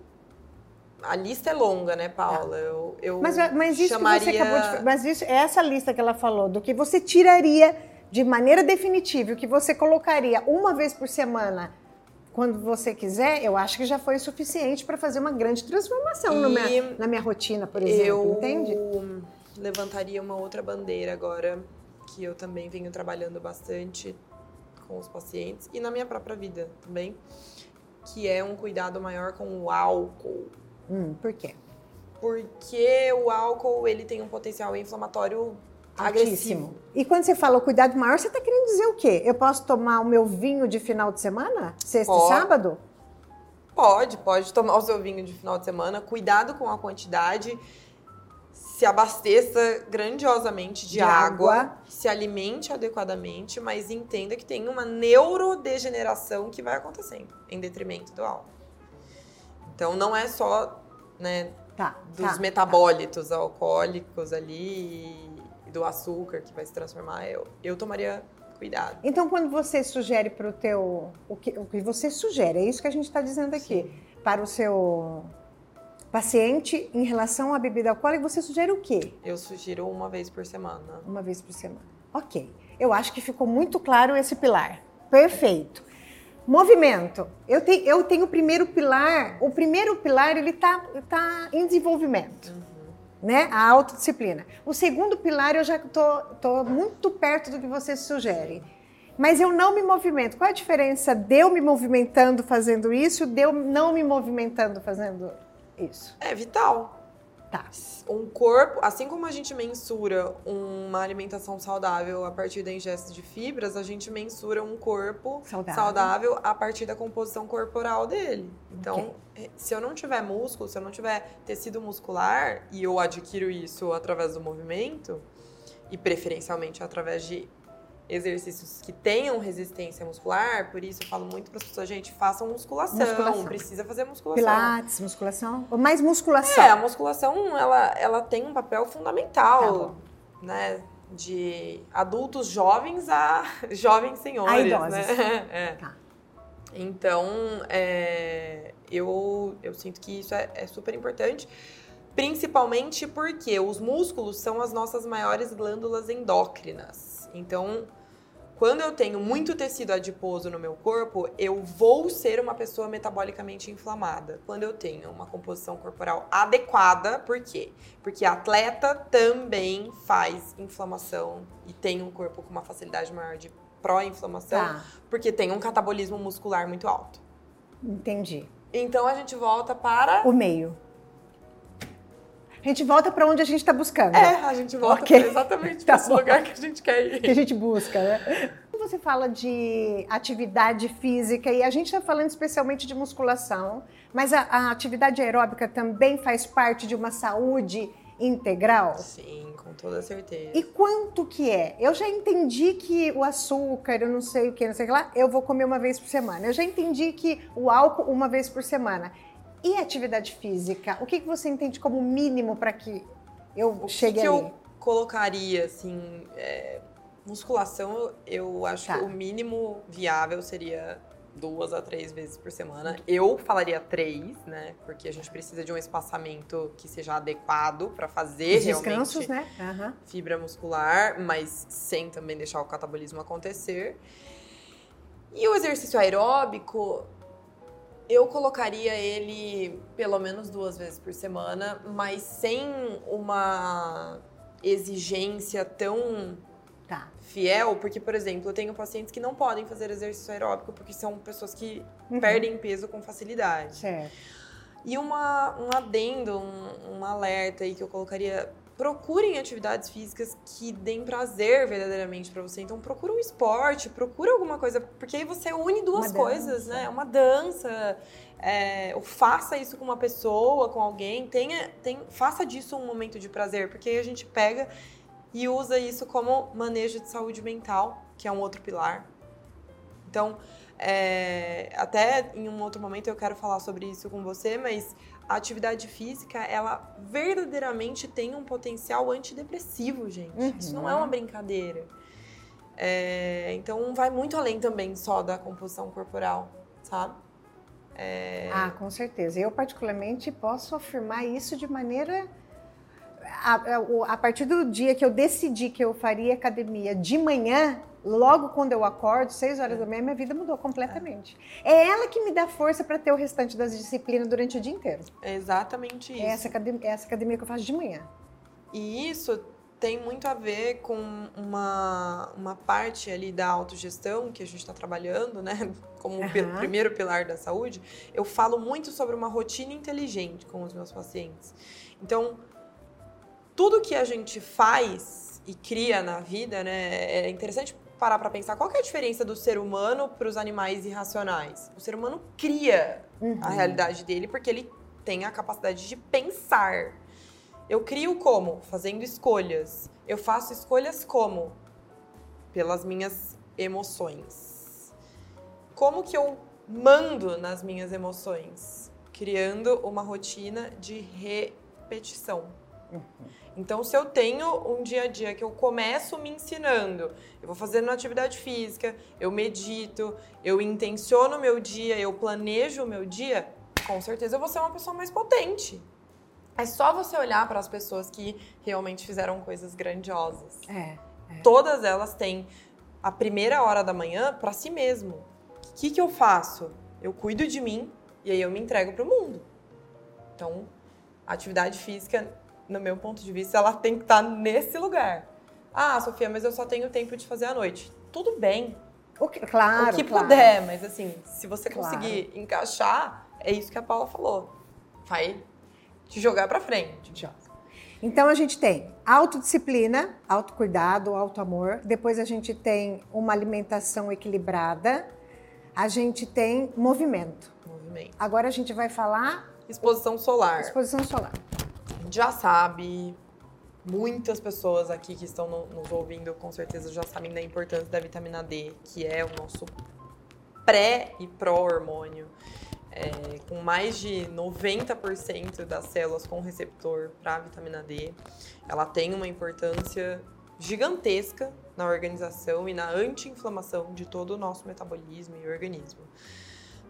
a lista é longa, né, Paula? Tá. Eu, eu mas, mas isso chamaria... que você acabou de Mas isso, essa lista que ela falou, do que você tiraria de maneira definitiva, o que você colocaria uma vez por semana quando você quiser, eu acho que já foi suficiente para fazer uma grande transformação minha, na minha rotina, por exemplo, eu entende? levantaria uma outra bandeira agora, que eu também venho trabalhando bastante com os pacientes e na minha própria vida também, que é um cuidado maior com o álcool. Hum, por quê? Porque o álcool ele tem um potencial inflamatório agressivo. E quando você fala o cuidado maior, você está querendo dizer o quê? Eu posso tomar o meu vinho de final de semana? Sexta pode. e sábado? Pode, pode tomar o seu vinho de final de semana. Cuidado com a quantidade. Se abasteça grandiosamente de, de água, água, se alimente adequadamente, mas entenda que tem uma neurodegeneração que vai acontecendo em detrimento do álcool. Então não é só né, tá, dos tá, metabólitos tá. alcoólicos ali e do açúcar que vai se transformar. Eu, eu tomaria cuidado. Então, quando você sugere para o teu. O que, o que você sugere, é isso que a gente está dizendo aqui. Sim. Para o seu paciente em relação à bebida alcoólica, você sugere o quê? Eu sugiro uma vez por semana. Uma vez por semana. Ok. Eu acho que ficou muito claro esse pilar. Perfeito. Movimento. Eu, te, eu tenho o primeiro pilar. O primeiro pilar ele está tá em desenvolvimento, uhum. né? A autodisciplina. O segundo pilar eu já tô, tô muito perto do que você sugere. Mas eu não me movimento. Qual é a diferença de eu me movimentando fazendo isso, de eu não me movimentando fazendo isso? É vital. Tá. Um corpo, assim como a gente mensura uma alimentação saudável a partir da ingesta de fibras, a gente mensura um corpo saudável, saudável a partir da composição corporal dele. Então, okay. Eh, se eu não tiver músculo, se eu não tiver tecido muscular e eu adquiro isso através do movimento, e preferencialmente através de exercícios que tenham resistência muscular, por isso eu falo muito para as pessoas, gente, façam musculação, musculação, precisa fazer musculação. Pilates, musculação, ou mais musculação. É, a musculação, ela, ela tem um papel fundamental, tá né, de adultos jovens a jovens senhores, a idosos. né? É. Tá. Então, é, eu, eu sinto que isso é, é super importante Principalmente porque os músculos são as nossas maiores glândulas endócrinas. Então, quando eu tenho muito tecido adiposo no meu corpo, eu vou ser uma pessoa metabolicamente inflamada. Quando eu tenho uma composição corporal adequada, por quê? Porque atleta também faz inflamação e tem um corpo com uma facilidade maior de pró-inflamação, tá. porque tem um catabolismo muscular muito alto. Entendi. Então a gente volta para o meio. A gente volta para onde a gente está buscando. É, a gente volta okay. exatamente tá para esse lugar que a gente quer ir. Que a gente busca, né? Você fala de atividade física e a gente está falando especialmente de musculação, mas a, a atividade aeróbica também faz parte de uma saúde integral? Sim, com toda certeza. E quanto que é? Eu já entendi que o açúcar, eu não sei o que, não sei o que lá, eu vou comer uma vez por semana. Eu já entendi que o álcool uma vez por semana. E atividade física? O que, que você entende como mínimo para que eu chegue que ali? eu colocaria, assim, é, musculação, eu acho tá. que o mínimo viável seria duas a três vezes por semana. Eu falaria três, né? Porque a gente precisa de um espaçamento que seja adequado para fazer Os descansos, né? Uhum. fibra muscular, mas sem também deixar o catabolismo acontecer. E o exercício aeróbico, eu colocaria ele pelo menos duas vezes por semana, mas sem uma exigência tão tá. fiel, porque, por exemplo, eu tenho pacientes que não podem fazer exercício aeróbico porque são pessoas que uhum. perdem peso com facilidade. Certo. E uma, um adendo, um, um alerta aí que eu colocaria procurem atividades físicas que deem prazer verdadeiramente para você. Então, procura um esporte, procura alguma coisa, porque aí você une duas uma coisas, dança. né? Uma dança, é, ou faça isso com uma pessoa, com alguém, tenha, tem, faça disso um momento de prazer, porque aí a gente pega e usa isso como manejo de saúde mental, que é um outro pilar. Então, é, até em um outro momento eu quero falar sobre isso com você, mas a atividade física, ela verdadeiramente tem um potencial antidepressivo, gente. Uhum. Isso não é uma brincadeira. É, então, vai muito além também só da composição corporal, sabe? É... Ah, com certeza. Eu, particularmente, posso afirmar isso de maneira a, a, partir do dia que eu decidi que eu faria academia de manhã, logo quando eu acordo, seis horas da manhã, minha vida mudou completamente. É ela que me dá força para ter o restante das disciplinas durante o dia inteiro. É exatamente isso. É essa academia, é essa academia que eu faço de manhã. E isso tem muito a ver com uma, uma parte ali da autogestão que a gente está trabalhando, né? Como uhum. o primeiro pilar da saúde. Eu falo muito sobre uma rotina inteligente com os meus pacientes. Então, tudo que a gente faz e cria na vida, né, é interessante parar para pensar qual é a diferença do ser humano para os animais irracionais. O ser humano cria uhum. a realidade dele porque ele tem a capacidade de pensar. Eu crio como? Fazendo escolhas. Eu faço escolhas como? Pelas minhas emoções. Como que eu mando nas minhas emoções? Criando uma rotina de repetição. Uhum. Então, se eu tenho um dia a dia que eu começo me ensinando, eu vou fazendo atividade física, eu medito, eu intenciono o meu dia, eu planejo o meu dia, com certeza eu vou ser uma pessoa mais potente. É só você olhar para as pessoas que realmente fizeram coisas grandiosas. É, é. Todas elas têm a primeira hora da manhã para si mesmo. O que, que eu faço? Eu cuido de mim e aí eu me entrego para o mundo. Então, atividade física no meu ponto de vista, ela tem que estar nesse lugar. Ah, Sofia, mas eu só tenho tempo de fazer à noite. Tudo bem. O que, claro. O que claro. puder, mas assim, se você claro. conseguir encaixar, é isso que a Paula falou. Vai te jogar para frente. Então a gente tem autodisciplina, autocuidado, autoamor. Depois a gente tem uma alimentação equilibrada. A gente tem movimento. Movimento. Agora a gente vai falar exposição solar. Exposição solar já sabe, muitas pessoas aqui que estão no, nos ouvindo com certeza já sabem da importância da vitamina D, que é o nosso pré e pró-hormônio. É, com mais de 90% das células com receptor para vitamina D. Ela tem uma importância gigantesca na organização e na anti-inflamação de todo o nosso metabolismo e organismo.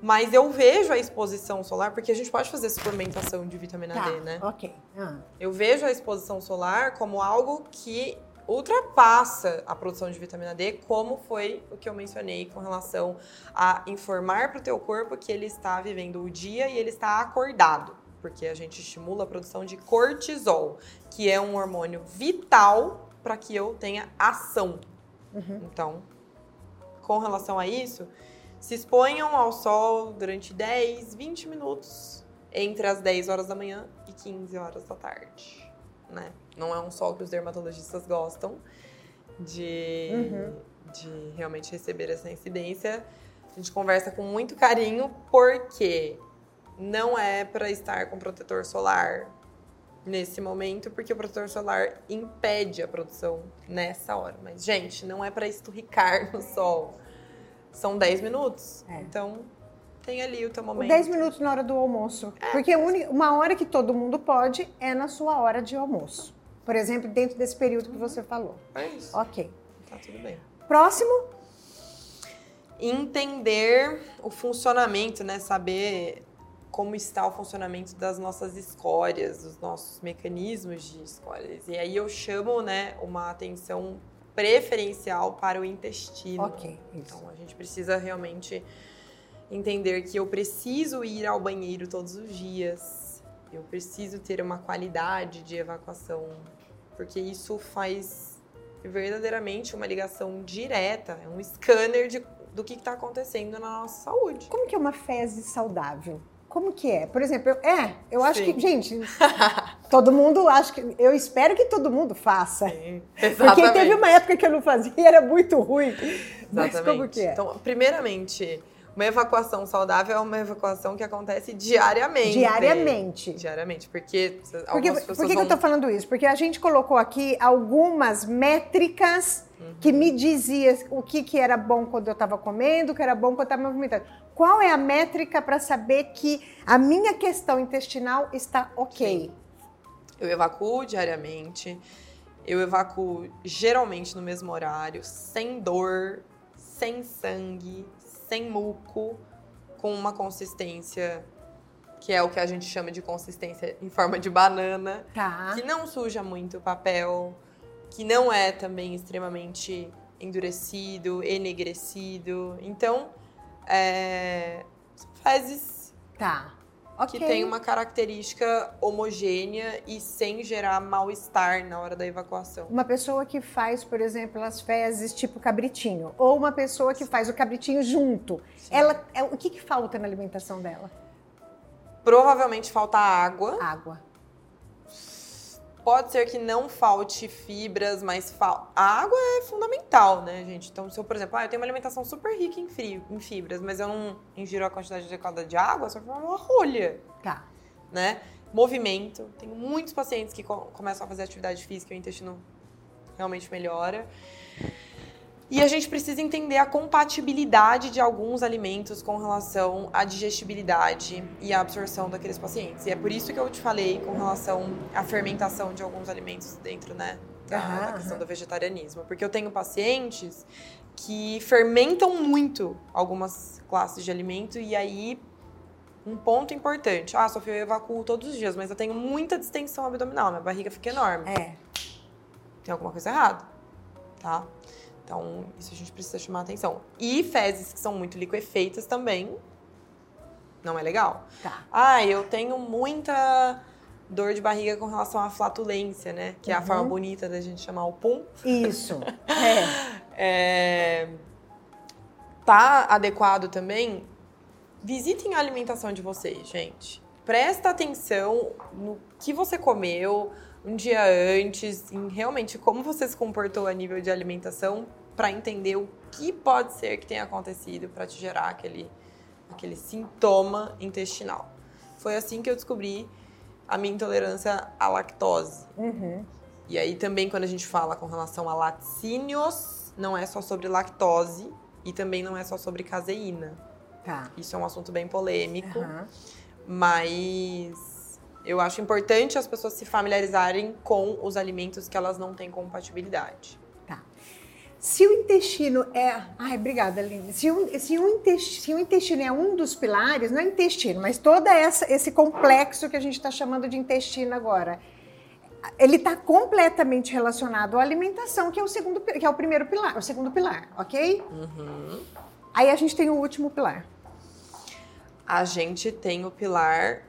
Mas eu vejo a exposição solar, porque a gente pode fazer suplementação de vitamina Tá, D, né? ok. Ah, Eu vejo a exposição solar como algo que ultrapassa a produção de vitamina D, como foi o que eu mencionei com relação a informar para o teu corpo que ele está vivendo o dia e ele está acordado, porque a gente estimula a produção de cortisol, que é um hormônio vital para que eu tenha ação. uhum. Então, com relação a isso, se exponham ao sol durante 10, 20 minutos entre as 10 horas da manhã e 15 horas da tarde, né? Não é um sol que os dermatologistas gostam de, Uhum. de realmente receber essa incidência. A gente conversa com muito carinho porque não é para estar com protetor solar nesse momento, porque o protetor solar impede a produção nessa hora. Mas, gente, não é para esturricar no sol. São 10 minutos. É. Então, tem ali o teu momento. 10 minutos na hora do almoço. Porque a uni- uma hora que todo mundo pode é na sua hora de almoço. Por exemplo, dentro desse período que você falou. É isso. Ok. Tá tudo bem. Próximo? entender o funcionamento, né? Saber como está o funcionamento das nossas escórias, dos nossos mecanismos de escórias. E aí eu chamo, né, uma atenção preferencial para o intestino. Ok, isso. Então a gente precisa realmente entender que eu preciso ir ao banheiro todos os dias. Eu preciso ter uma qualidade de evacuação, porque isso faz verdadeiramente uma ligação direta, é um scanner de, do que está acontecendo na nossa saúde. Como que é uma fezes saudável? Como que é? Por exemplo, eu, é, eu acho Sim. que, gente, todo mundo acho que eu espero que todo mundo faça. Sim, Porque teve uma época que eu não fazia e era muito ruim. Mas Exatamente. como que é? Então, primeiramente, uma evacuação saudável é uma evacuação que acontece diariamente. Diariamente. Diariamente, porque Por que, algumas por que que eu vão... tô falando isso? Porque a gente colocou aqui algumas métricas que me dizia o que, que era bom quando eu estava comendo, o que era bom quando eu estava me movimentando. Qual é a métrica para saber que a minha questão intestinal está ok? Eu evacuo diariamente, eu evacuo geralmente no mesmo horário, sem dor, sem sangue, sem muco, com uma consistência que é o que a gente chama de consistência em forma de banana, Tá. que não suja muito o papel, que não é também extremamente endurecido, enegrecido. Então, é, são fezes Tá. Ok. que tem uma característica homogênea e sem gerar mal-estar na hora da evacuação. Uma pessoa que faz, por exemplo, as fezes tipo cabritinho, ou uma pessoa que faz o cabritinho junto. Ela, é, o que, que falta na alimentação dela? Provavelmente falta água. Água. Pode ser que não falte fibras, mas fal... a água é fundamental, né, gente? Então, se eu, por exemplo, ah, eu tenho uma alimentação super rica em, frio, em fibras, mas eu não ingiro a quantidade adequada de água, só forma uma rolha, Tá. né? Movimento. Tenho muitos pacientes que co- começam a fazer atividade física e o intestino realmente melhora. E a gente precisa entender a compatibilidade de alguns alimentos com relação à digestibilidade e à absorção daqueles pacientes. E é por isso que eu te falei com relação à fermentação de alguns alimentos dentro, né, da, da questão do vegetarianismo. Porque eu tenho pacientes que fermentam muito algumas classes de alimento e aí um ponto importante. Ah, Sofia, eu evacuo todos os dias, mas eu tenho muita distensão abdominal, minha barriga fica enorme É. tem alguma coisa errada, tá? Então, isso a gente precisa chamar atenção. E fezes que são muito liquefeitas também, não é legal. Tá. Ah, eu tenho muita dor de barriga com relação à flatulência, né? Que é a Uhum. forma bonita da gente chamar o pum. Isso. É. É... Tá adequado também? Visitem a alimentação de vocês, gente. Presta atenção no que você comeu um dia antes, em realmente como você se comportou a nível de alimentação, para entender o que pode ser que tenha acontecido para te gerar aquele, aquele sintoma intestinal. Foi assim que eu descobri a minha intolerância à lactose. Uhum. E aí também quando a gente fala com relação a laticínios, não é só sobre lactose e também não é só sobre caseína. Tá. Isso é um assunto bem polêmico, Aham. mas eu acho importante as pessoas se familiarizarem com os alimentos que elas não têm compatibilidade. Se o intestino é. Ai, obrigada, Aline. Se, um, se, um intestino, se o intestino é um dos pilares, não é intestino, mas todo essa, esse complexo que a gente está chamando de intestino agora, ele está completamente relacionado à alimentação, que é o segundo, que é o primeiro pilar, o segundo pilar, ok? Uhum. Aí a gente tem o último pilar. A gente tem o pilar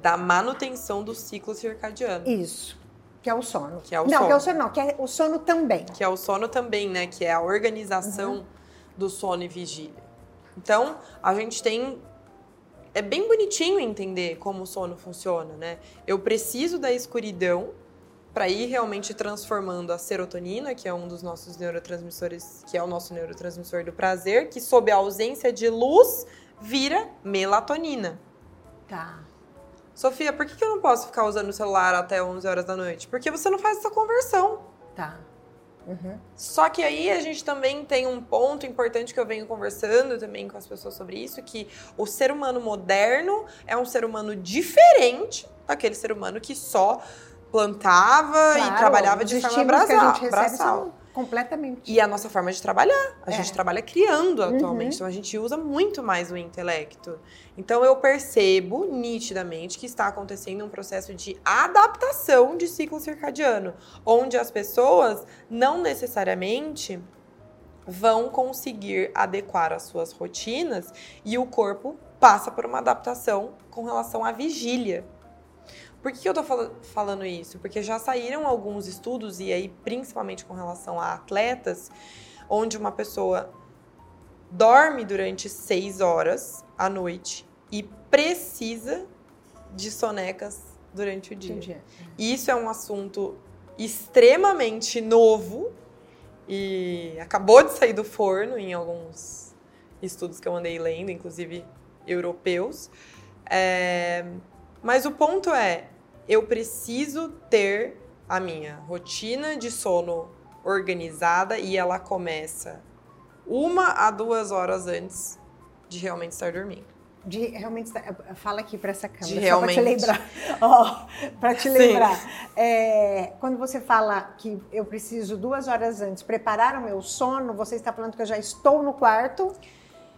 da manutenção do ciclo circadiano. Isso. Que é o sono. Que é o não, sono. que é o sono, não, que é o sono também. Que é o sono também, né? Que é a organização uhum. do sono e vigília. Então, a gente tem. É bem bonitinho entender como o sono funciona, né? Eu preciso da escuridão para ir realmente transformando a serotonina, que é um dos nossos neurotransmissores, que é o nosso neurotransmissor do prazer, que sob a ausência de luz vira melatonina. Tá. Sofia, por que eu não posso ficar usando o celular até 11 horas da noite? Porque você não faz essa conversão. Tá. Uhum. Só que aí a gente também tem um ponto importante que eu venho conversando também com as pessoas sobre isso, que o ser humano moderno é um ser humano diferente daquele ser humano que só plantava claro, e trabalhava de forma braçal. Completamente. E a nossa forma de trabalhar. A é. gente trabalha criando atualmente, uhum. então a gente usa muito mais o intelecto. Então eu percebo nitidamente que está acontecendo um processo de adaptação de ciclo circadiano, onde as pessoas não necessariamente vão conseguir adequar as suas rotinas e o corpo passa por uma adaptação com relação à vigília. Por que eu tô fal falando isso? Porque já saíram alguns estudos, e aí principalmente com relação a atletas, onde uma pessoa dorme durante seis horas à noite e precisa de sonecas durante o dia. dia. Isso é um assunto extremamente novo e acabou de sair do forno em alguns estudos que eu andei lendo, inclusive europeus. É, mas o ponto é, eu preciso ter a minha rotina de sono organizada e ela começa uma a duas horas antes de realmente estar dormindo. De realmente estar, fala aqui para essa câmera, de realmente... para te lembrar. Oh, para te lembrar. É, quando você fala que eu preciso duas horas antes preparar o meu sono, você está falando que eu já estou no quarto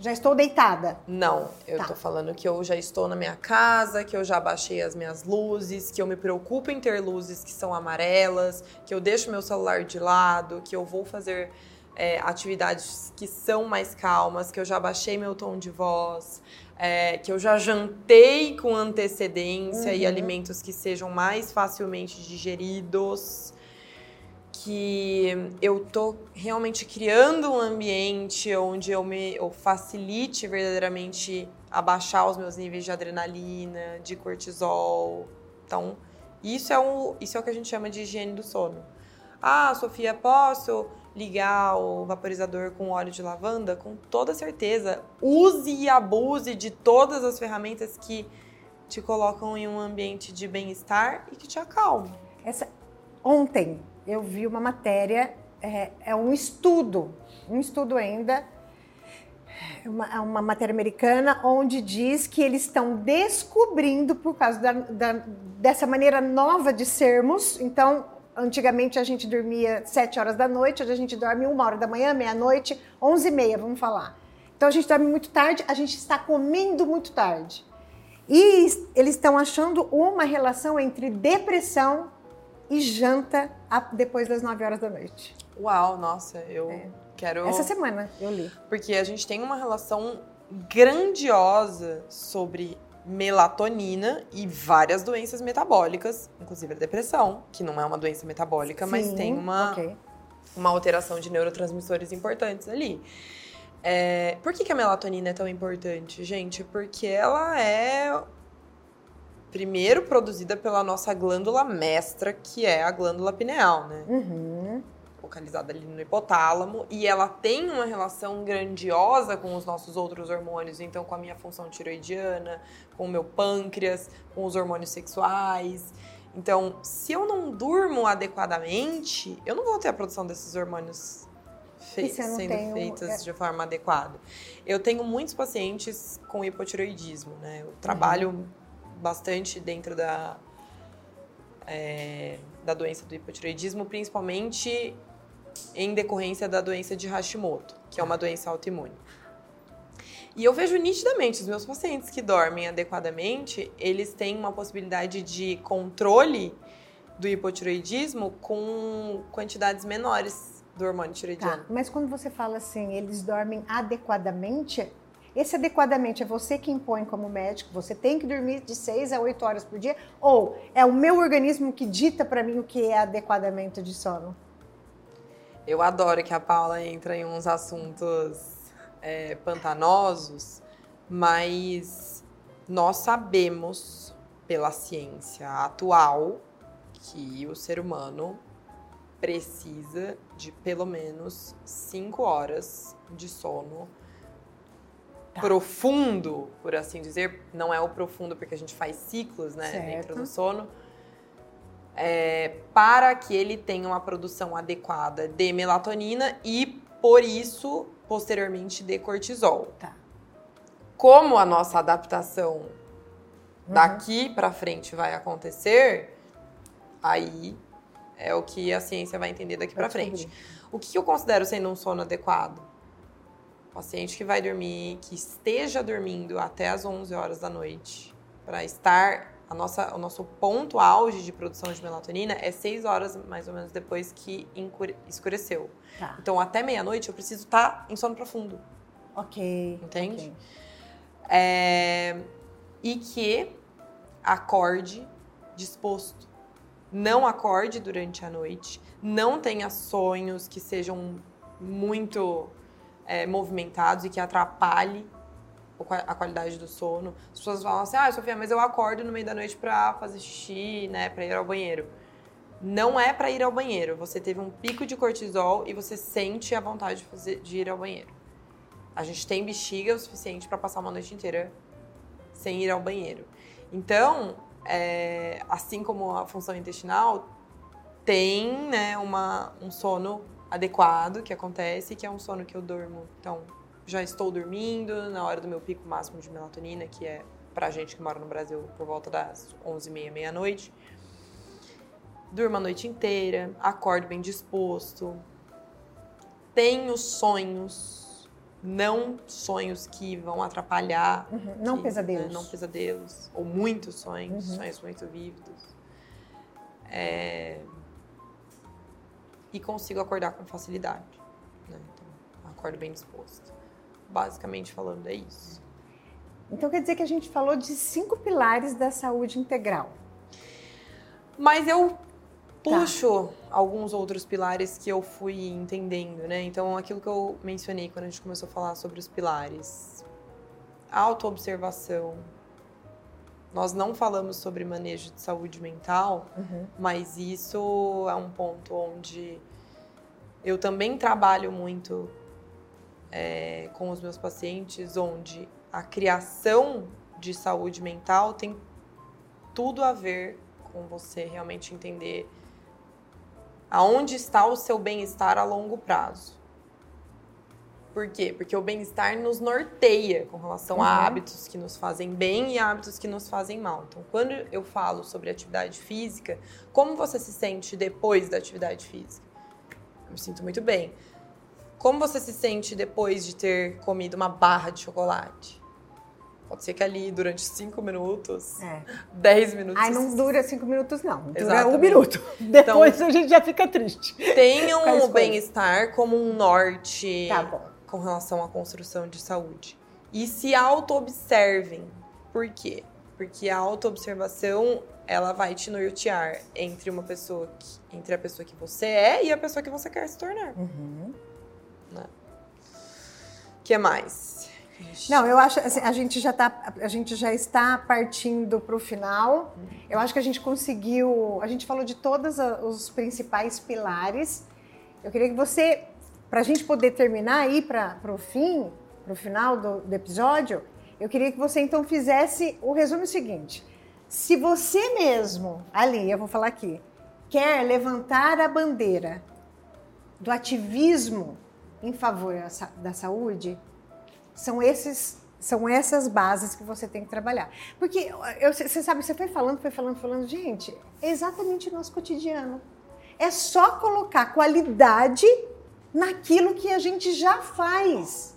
já estou deitada. Não, eu tá. tô falando que eu já estou na minha casa, que eu já baixei as minhas luzes, que eu me preocupo em ter luzes que são amarelas, que eu deixo meu celular de lado, que eu vou fazer é, atividades que são mais calmas, que eu já baixei meu tom de voz, é, que eu já jantei com antecedência uhum. e alimentos que sejam mais facilmente digeridos que eu tô realmente criando um ambiente onde eu me eu facilite verdadeiramente abaixar os meus níveis de adrenalina, de cortisol. Então, isso é, um, isso é o que a gente chama de higiene do sono. Ah, Sofia, posso ligar o vaporizador com óleo de lavanda? Com toda certeza. Use e abuse de todas as ferramentas que te colocam em um ambiente de bem-estar e que te acalmam. Essa, ontem, eu vi uma matéria, é, é um estudo, um estudo ainda, uma, uma, matéria americana, onde diz que eles estão descobrindo, por causa da, da, dessa maneira nova de sermos, então, antigamente a gente dormia sete horas da noite, hoje a gente dorme uma hora da manhã, meia-noite, onze e meia, vamos falar. Então a gente dorme muito tarde, a gente está comendo muito tarde. E eles estão achando uma relação entre depressão e janta depois das 9 horas da noite. Uau, nossa, eu é. quero. Essa semana eu li. Porque a gente tem uma relação grandiosa sobre melatonina e várias doenças metabólicas, inclusive a depressão, que não é uma doença metabólica, Sim, mas tem uma, okay. uma alteração de neurotransmissores importantes ali. É, por que, que a melatonina é tão importante, gente? Porque ela é primeiro produzida pela nossa glândula mestra, que é a glândula pineal, né? Uhum. Localizada ali no hipotálamo. E ela tem uma relação grandiosa com os nossos outros hormônios. Então, com a minha função tiroidiana, com o meu pâncreas, com os hormônios sexuais. Então, se eu não durmo adequadamente, eu não vou ter a produção desses hormônios sendo tenho... feitos é... de forma adequada. Eu tenho muitos pacientes com hipotiroidismo, né? Eu trabalho uhum bastante dentro da, é, da doença do hipotireoidismo, principalmente em decorrência da doença de Hashimoto, que é uma doença autoimune. E eu vejo nitidamente os meus pacientes que dormem adequadamente, eles têm uma possibilidade de controle do hipotiroidismo com quantidades menores do hormônio tiroidiano. Tá, mas quando você fala assim, eles dormem adequadamente, esse adequadamente é você que impõe como médico, você tem que dormir de 6 a 8 horas por dia, ou é o meu organismo que dita para mim o que é adequadamente de sono? Eu adoro que a Paula entra em uns assuntos é, pantanosos, mas nós sabemos pela ciência atual que o ser humano precisa de pelo menos cinco horas de sono tá. profundo, por assim dizer. Não é o profundo porque a gente faz ciclos né, dentro do sono. É, para que ele tenha uma produção adequada de melatonina e, por isso, posteriormente de cortisol. Tá. Como a nossa adaptação uhum. daqui para frente vai acontecer, aí é o que a ciência vai entender daqui para frente. O que eu considero sendo um sono adequado? Paciente que vai dormir, que esteja dormindo até as 11 horas da noite, para estar a nossa, o nosso ponto auge de produção de melatonina é 6 horas mais ou menos depois que escureceu. Tá. Então, até meia-noite eu preciso estar tá em sono profundo. Ok. Entende? Okay. É, e que acorde disposto. Não acorde durante a noite. Não tenha sonhos que sejam muito é, movimentados e que atrapalhe a qualidade do sono. As pessoas falam assim: ah, Sofia, mas eu acordo no meio da noite pra fazer xixi, né, pra ir ao banheiro não é para ir ao banheiro. Você teve um pico de cortisol e você sente a vontade de, fazer, de ir ao banheiro. A gente tem bexiga o suficiente para passar uma noite inteira sem ir ao banheiro. Então, é, assim como a função intestinal, tem né, uma, um sono adequado que acontece, que é um sono que eu durmo. Então, já estou dormindo na hora do meu pico máximo de melatonina, que é pra gente que mora no Brasil por volta das 11h30, meia-noite durma a noite inteira, acorde bem disposto, tenho sonhos, não sonhos que vão atrapalhar. Uhum, não que, pesadelos. Né, não pesadelos, ou muitos sonhos, uhum. sonhos muito vívidos. É... E consigo acordar com facilidade. Né? Então, acordo bem disposto. Basicamente falando, é isso. Então quer dizer que a gente falou de cinco pilares da saúde integral. Mas eu Tá. puxo tá. alguns outros pilares que eu fui entendendo, né? Então, aquilo que eu mencionei quando a gente começou a falar sobre os pilares. Autoobservação. Nós não falamos sobre manejo de saúde mental, uhum. mas isso é um ponto onde eu também trabalho muito é, com os meus pacientes, onde a criação de saúde mental tem tudo a ver com você realmente entender aonde está o seu bem-estar a longo prazo. Por quê? Porque o bem-estar nos norteia com relação uhum. a hábitos que nos fazem bem e hábitos que nos fazem mal. Então, quando eu falo sobre atividade física, como você se sente depois da atividade física? Eu me sinto muito bem. Como você se sente depois de ter comido uma barra de chocolate? Pode ser que ali durante cinco minutos, é. dez minutos. Aí não dura cinco minutos, não. Dura Exatamente. um minuto. Depois então, a gente já fica triste. Tenham o bem-estar como um norte tá com relação à construção de saúde. E se auto-observem. Por quê? Porque a auto-observação ela vai te nortear entre uma pessoa que, entre a pessoa que você é e a pessoa que você quer se tornar. Uhum. Né? que mais? Não, eu acho assim, a gente já tá, a gente já está partindo para o final. Eu acho que a gente conseguiu, a gente falou de todos os principais pilares. Eu queria que você, para a gente poder terminar aí para o fim, para o final do, do episódio, eu queria que você então fizesse o resumo seguinte: se você mesmo, ali, eu vou falar aqui, quer levantar a bandeira do ativismo em favor da saúde, são esses são essas bases que você tem que trabalhar. Porque você sabe, você foi falando, foi falando, falando, gente, é exatamente o nosso cotidiano. É só colocar qualidade naquilo que a gente já faz.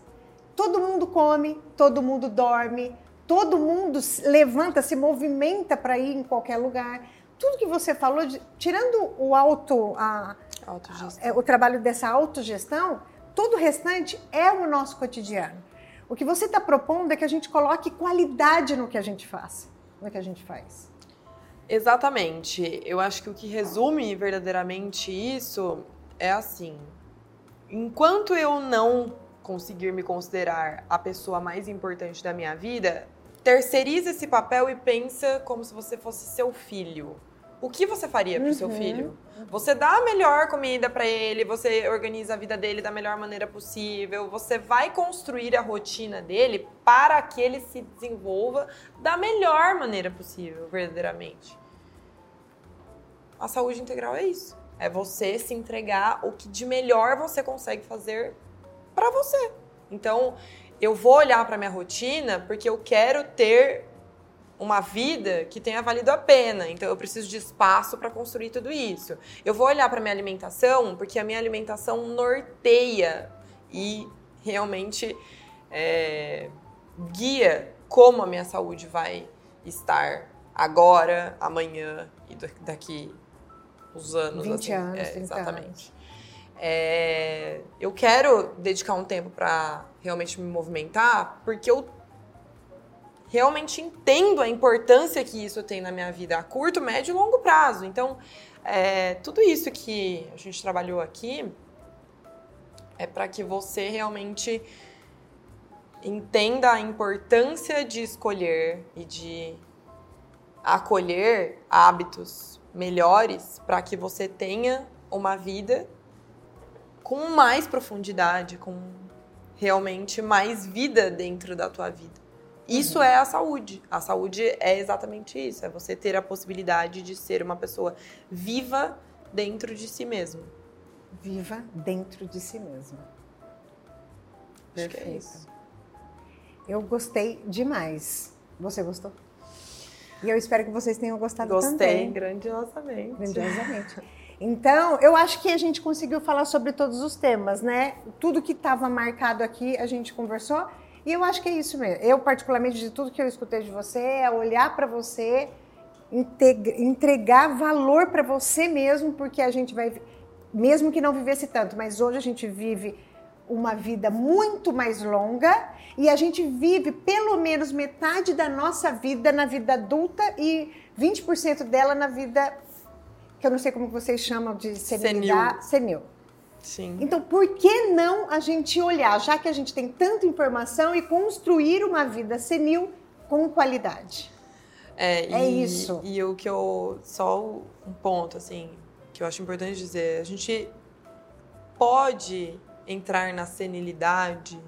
Todo mundo come, todo mundo dorme, todo mundo levanta, se movimenta para ir em qualquer lugar. Tudo que você falou, de, tirando o auto, a, a, é, o trabalho dessa autogestão, todo o restante é o nosso cotidiano. O que você está propondo é que a gente coloque qualidade no que a gente faz, no que a gente faz. Exatamente. Eu acho que o que resume verdadeiramente isso é assim: enquanto eu não conseguir me considerar a pessoa mais importante da minha vida, terceiriza esse papel e pensa como se você fosse seu filho. O que você faria pro uhum. seu filho? Você dá a melhor comida para ele, você organiza a vida dele da melhor maneira possível, você vai construir a rotina dele para que ele se desenvolva da melhor maneira possível, verdadeiramente. A saúde integral é isso. É você se entregar o que de melhor você consegue fazer para você. Então, eu vou olhar para minha rotina porque eu quero ter uma vida que tenha valido a pena. Então eu preciso de espaço para construir tudo isso. Eu vou olhar para minha alimentação porque a minha alimentação norteia e realmente é, guia como a minha saúde vai estar agora, amanhã e daqui os anos. 20 assim. anos, é, exatamente. É, eu quero dedicar um tempo para realmente me movimentar porque eu realmente entendo a importância que isso tem na minha vida a curto, médio e longo prazo. Então, é, tudo isso que a gente trabalhou aqui é para que você realmente entenda a importância de escolher e de acolher hábitos melhores para que você tenha uma vida com mais profundidade, com realmente mais vida dentro da tua vida. Isso uhum. é a saúde. A saúde é exatamente isso. É você ter a possibilidade de ser uma pessoa viva dentro de si mesmo. Viva dentro de si mesmo. É Perfeito. É eu gostei demais. Você gostou? E eu espero que vocês tenham gostado Gostei, também. Gostei, grandiosamente. Grandiosamente. Então, eu acho que a gente conseguiu falar sobre todos os temas, né? Tudo que estava marcado aqui, a gente conversou. E eu acho que é isso mesmo. Eu, particularmente, de tudo que eu escutei de você, é olhar para você, entregar valor para você mesmo, porque a gente vai, mesmo que não vivesse tanto, mas hoje a gente vive uma vida muito mais longa e a gente vive pelo menos metade da nossa vida na vida adulta e 20% dela na vida que eu não sei como vocês chamam de senilidade, senil. senil. Sim. Então, por que não a gente olhar, já que a gente tem tanta informação, e construir uma vida senil com qualidade? É, é e, isso. E o que eu. Só um ponto, assim, que eu acho importante dizer: a gente pode entrar na senilidade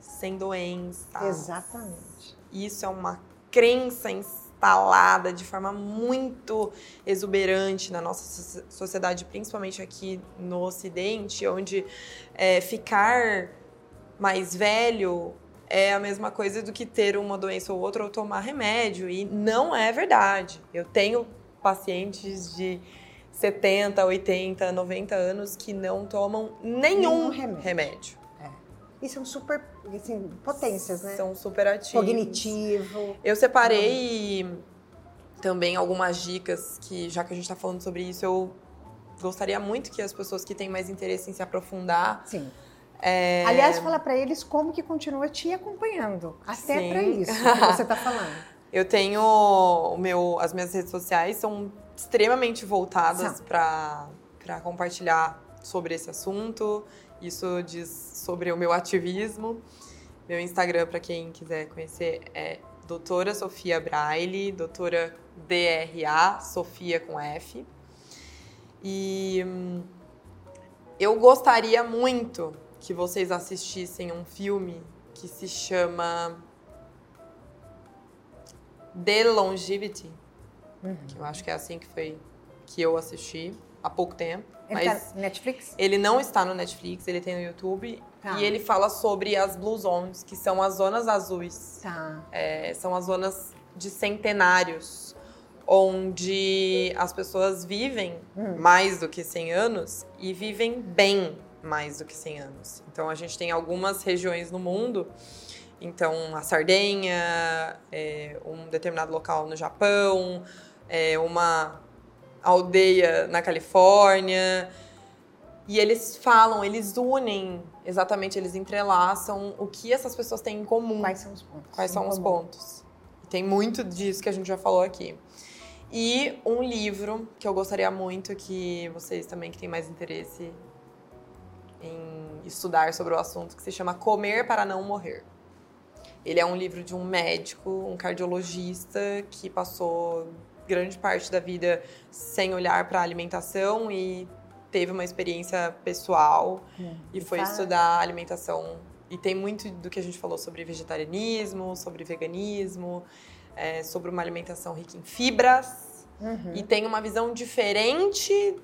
sem doença. Exatamente. Isso é uma crença instalada de forma muito exuberante na nossa sociedade, principalmente aqui no Ocidente, onde é, ficar mais velho é a mesma coisa do que ter uma doença ou outra ou tomar remédio. E não é verdade. Eu tenho pacientes de 70, 80, 90 anos que não tomam nenhum, nenhum remédio. remédio. É. E são super assim, potências, né? São super ativos. Cognitivo. Eu separei hum. também algumas dicas que, já que a gente está falando sobre isso, eu gostaria muito que as pessoas que têm mais interesse em se aprofundar. Sim. É... Aliás, fala para eles como que continua te acompanhando. Até para isso que você está falando. Eu tenho o meu, as minhas redes sociais são extremamente voltadas para compartilhar sobre esse assunto. Isso diz sobre o meu ativismo. Meu Instagram, para quem quiser conhecer, é doutora Sofia Braille, doutora DRA, Sofia com F. E hum, eu gostaria muito que vocês assistissem um filme que se chama The Longevity, uhum. eu acho que é assim que foi que eu assisti há pouco tempo. Ele mas tá Netflix? Ele não está no Netflix, ele tem no YouTube. Tá. E ele fala sobre as Blue Zones, que são as zonas azuis. Tá. É, são as zonas de centenários, onde as pessoas vivem hum. mais do que 100 anos e vivem bem. mais do que 100 anos. Então a gente tem algumas regiões no mundo, então a Sardenha, é, um determinado local no Japão, é, uma aldeia na Califórnia. E eles falam, eles unem, exatamente, eles entrelaçam o que essas pessoas têm em comum. Quais são os pontos? Quais são os pontos. Tem muito disso que a gente já falou aqui. E um livro que eu gostaria muito que vocês também que têm mais interesse em estudar sobre o assunto, que se chama Comer para não morrer. Ele é um livro de um médico, um cardiologista que passou grande parte da vida sem olhar para a alimentação e teve uma experiência pessoal hum, e foi fala. estudar alimentação. E tem muito do que a gente falou sobre vegetarianismo, sobre veganismo, é, sobre uma alimentação rica em fibras. Uhum. E tem uma visão diferente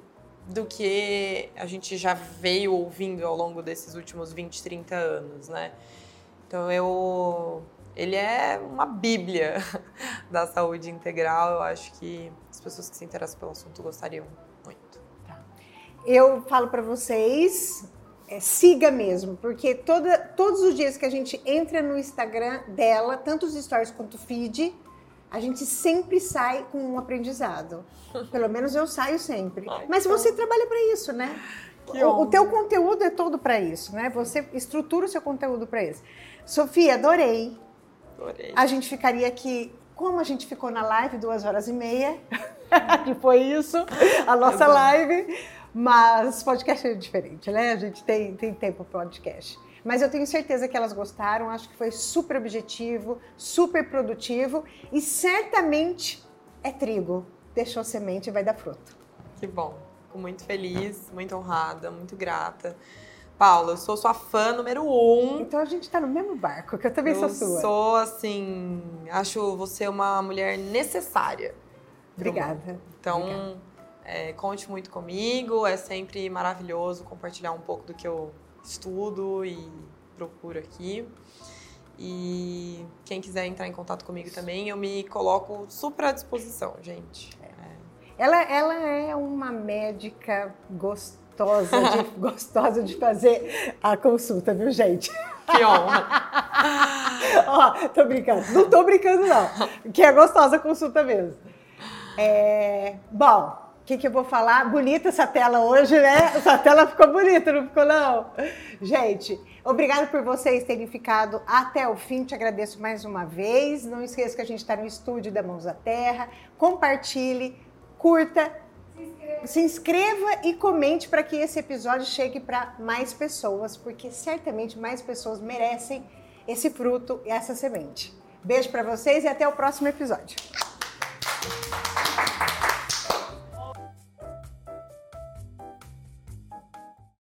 do que a gente já veio ouvindo ao longo desses últimos 20, 30 anos, né? Então eu ele é uma bíblia da saúde integral. Eu acho que as pessoas que se interessam pelo assunto gostariam muito. Tá. Eu falo para vocês, é, siga mesmo, porque toda, todos os dias que a gente entra no Instagram dela, tanto os stories quanto o feed, a gente sempre sai com um aprendizado. Pelo menos eu saio sempre. Ai, Mas você trabalha para isso, né? O, o, teu conteúdo é todo para isso, né? Você estrutura o seu conteúdo para isso. Sofia, adorei. Adorei. A gente ficaria aqui, como a gente ficou na live, duas horas e meia, que foi isso, a nossa live. Mas podcast é diferente, né? A gente tem, tem tempo para podcast. Mas eu tenho certeza que elas gostaram, acho que foi super objetivo, super produtivo e certamente é trigo. Deixou semente e vai dar fruto. Que bom. Fico muito feliz, muito honrada, muito grata. Paula, eu sou sua fã número um. Então a gente está no mesmo barco, que eu também eu sou sua. sou, assim, acho você uma mulher necessária. Obrigada. Então, Obrigada. É, conte muito comigo, é sempre maravilhoso compartilhar um pouco do que eu estudo e procuro aqui. E quem quiser entrar em contato comigo também, eu me coloco super à disposição, gente. É. Ela, ela é uma médica gostosa de, gostosa de fazer a consulta, viu, gente? Que honra! Ó, tô brincando. Não tô brincando, não. Que é gostosa a consulta mesmo. É, bom, que, que eu vou falar? Bonita essa tela hoje, né? Essa tela ficou bonita, não ficou, não? Gente, obrigado por vocês terem ficado até o fim. Te agradeço mais uma vez. Não esqueça que a gente está no estúdio da Mãos à Terra. Compartilhe, curta, se inscreva e comente para que esse episódio chegue para mais pessoas, porque certamente mais pessoas merecem esse fruto e essa semente. Beijo para vocês e até o próximo episódio.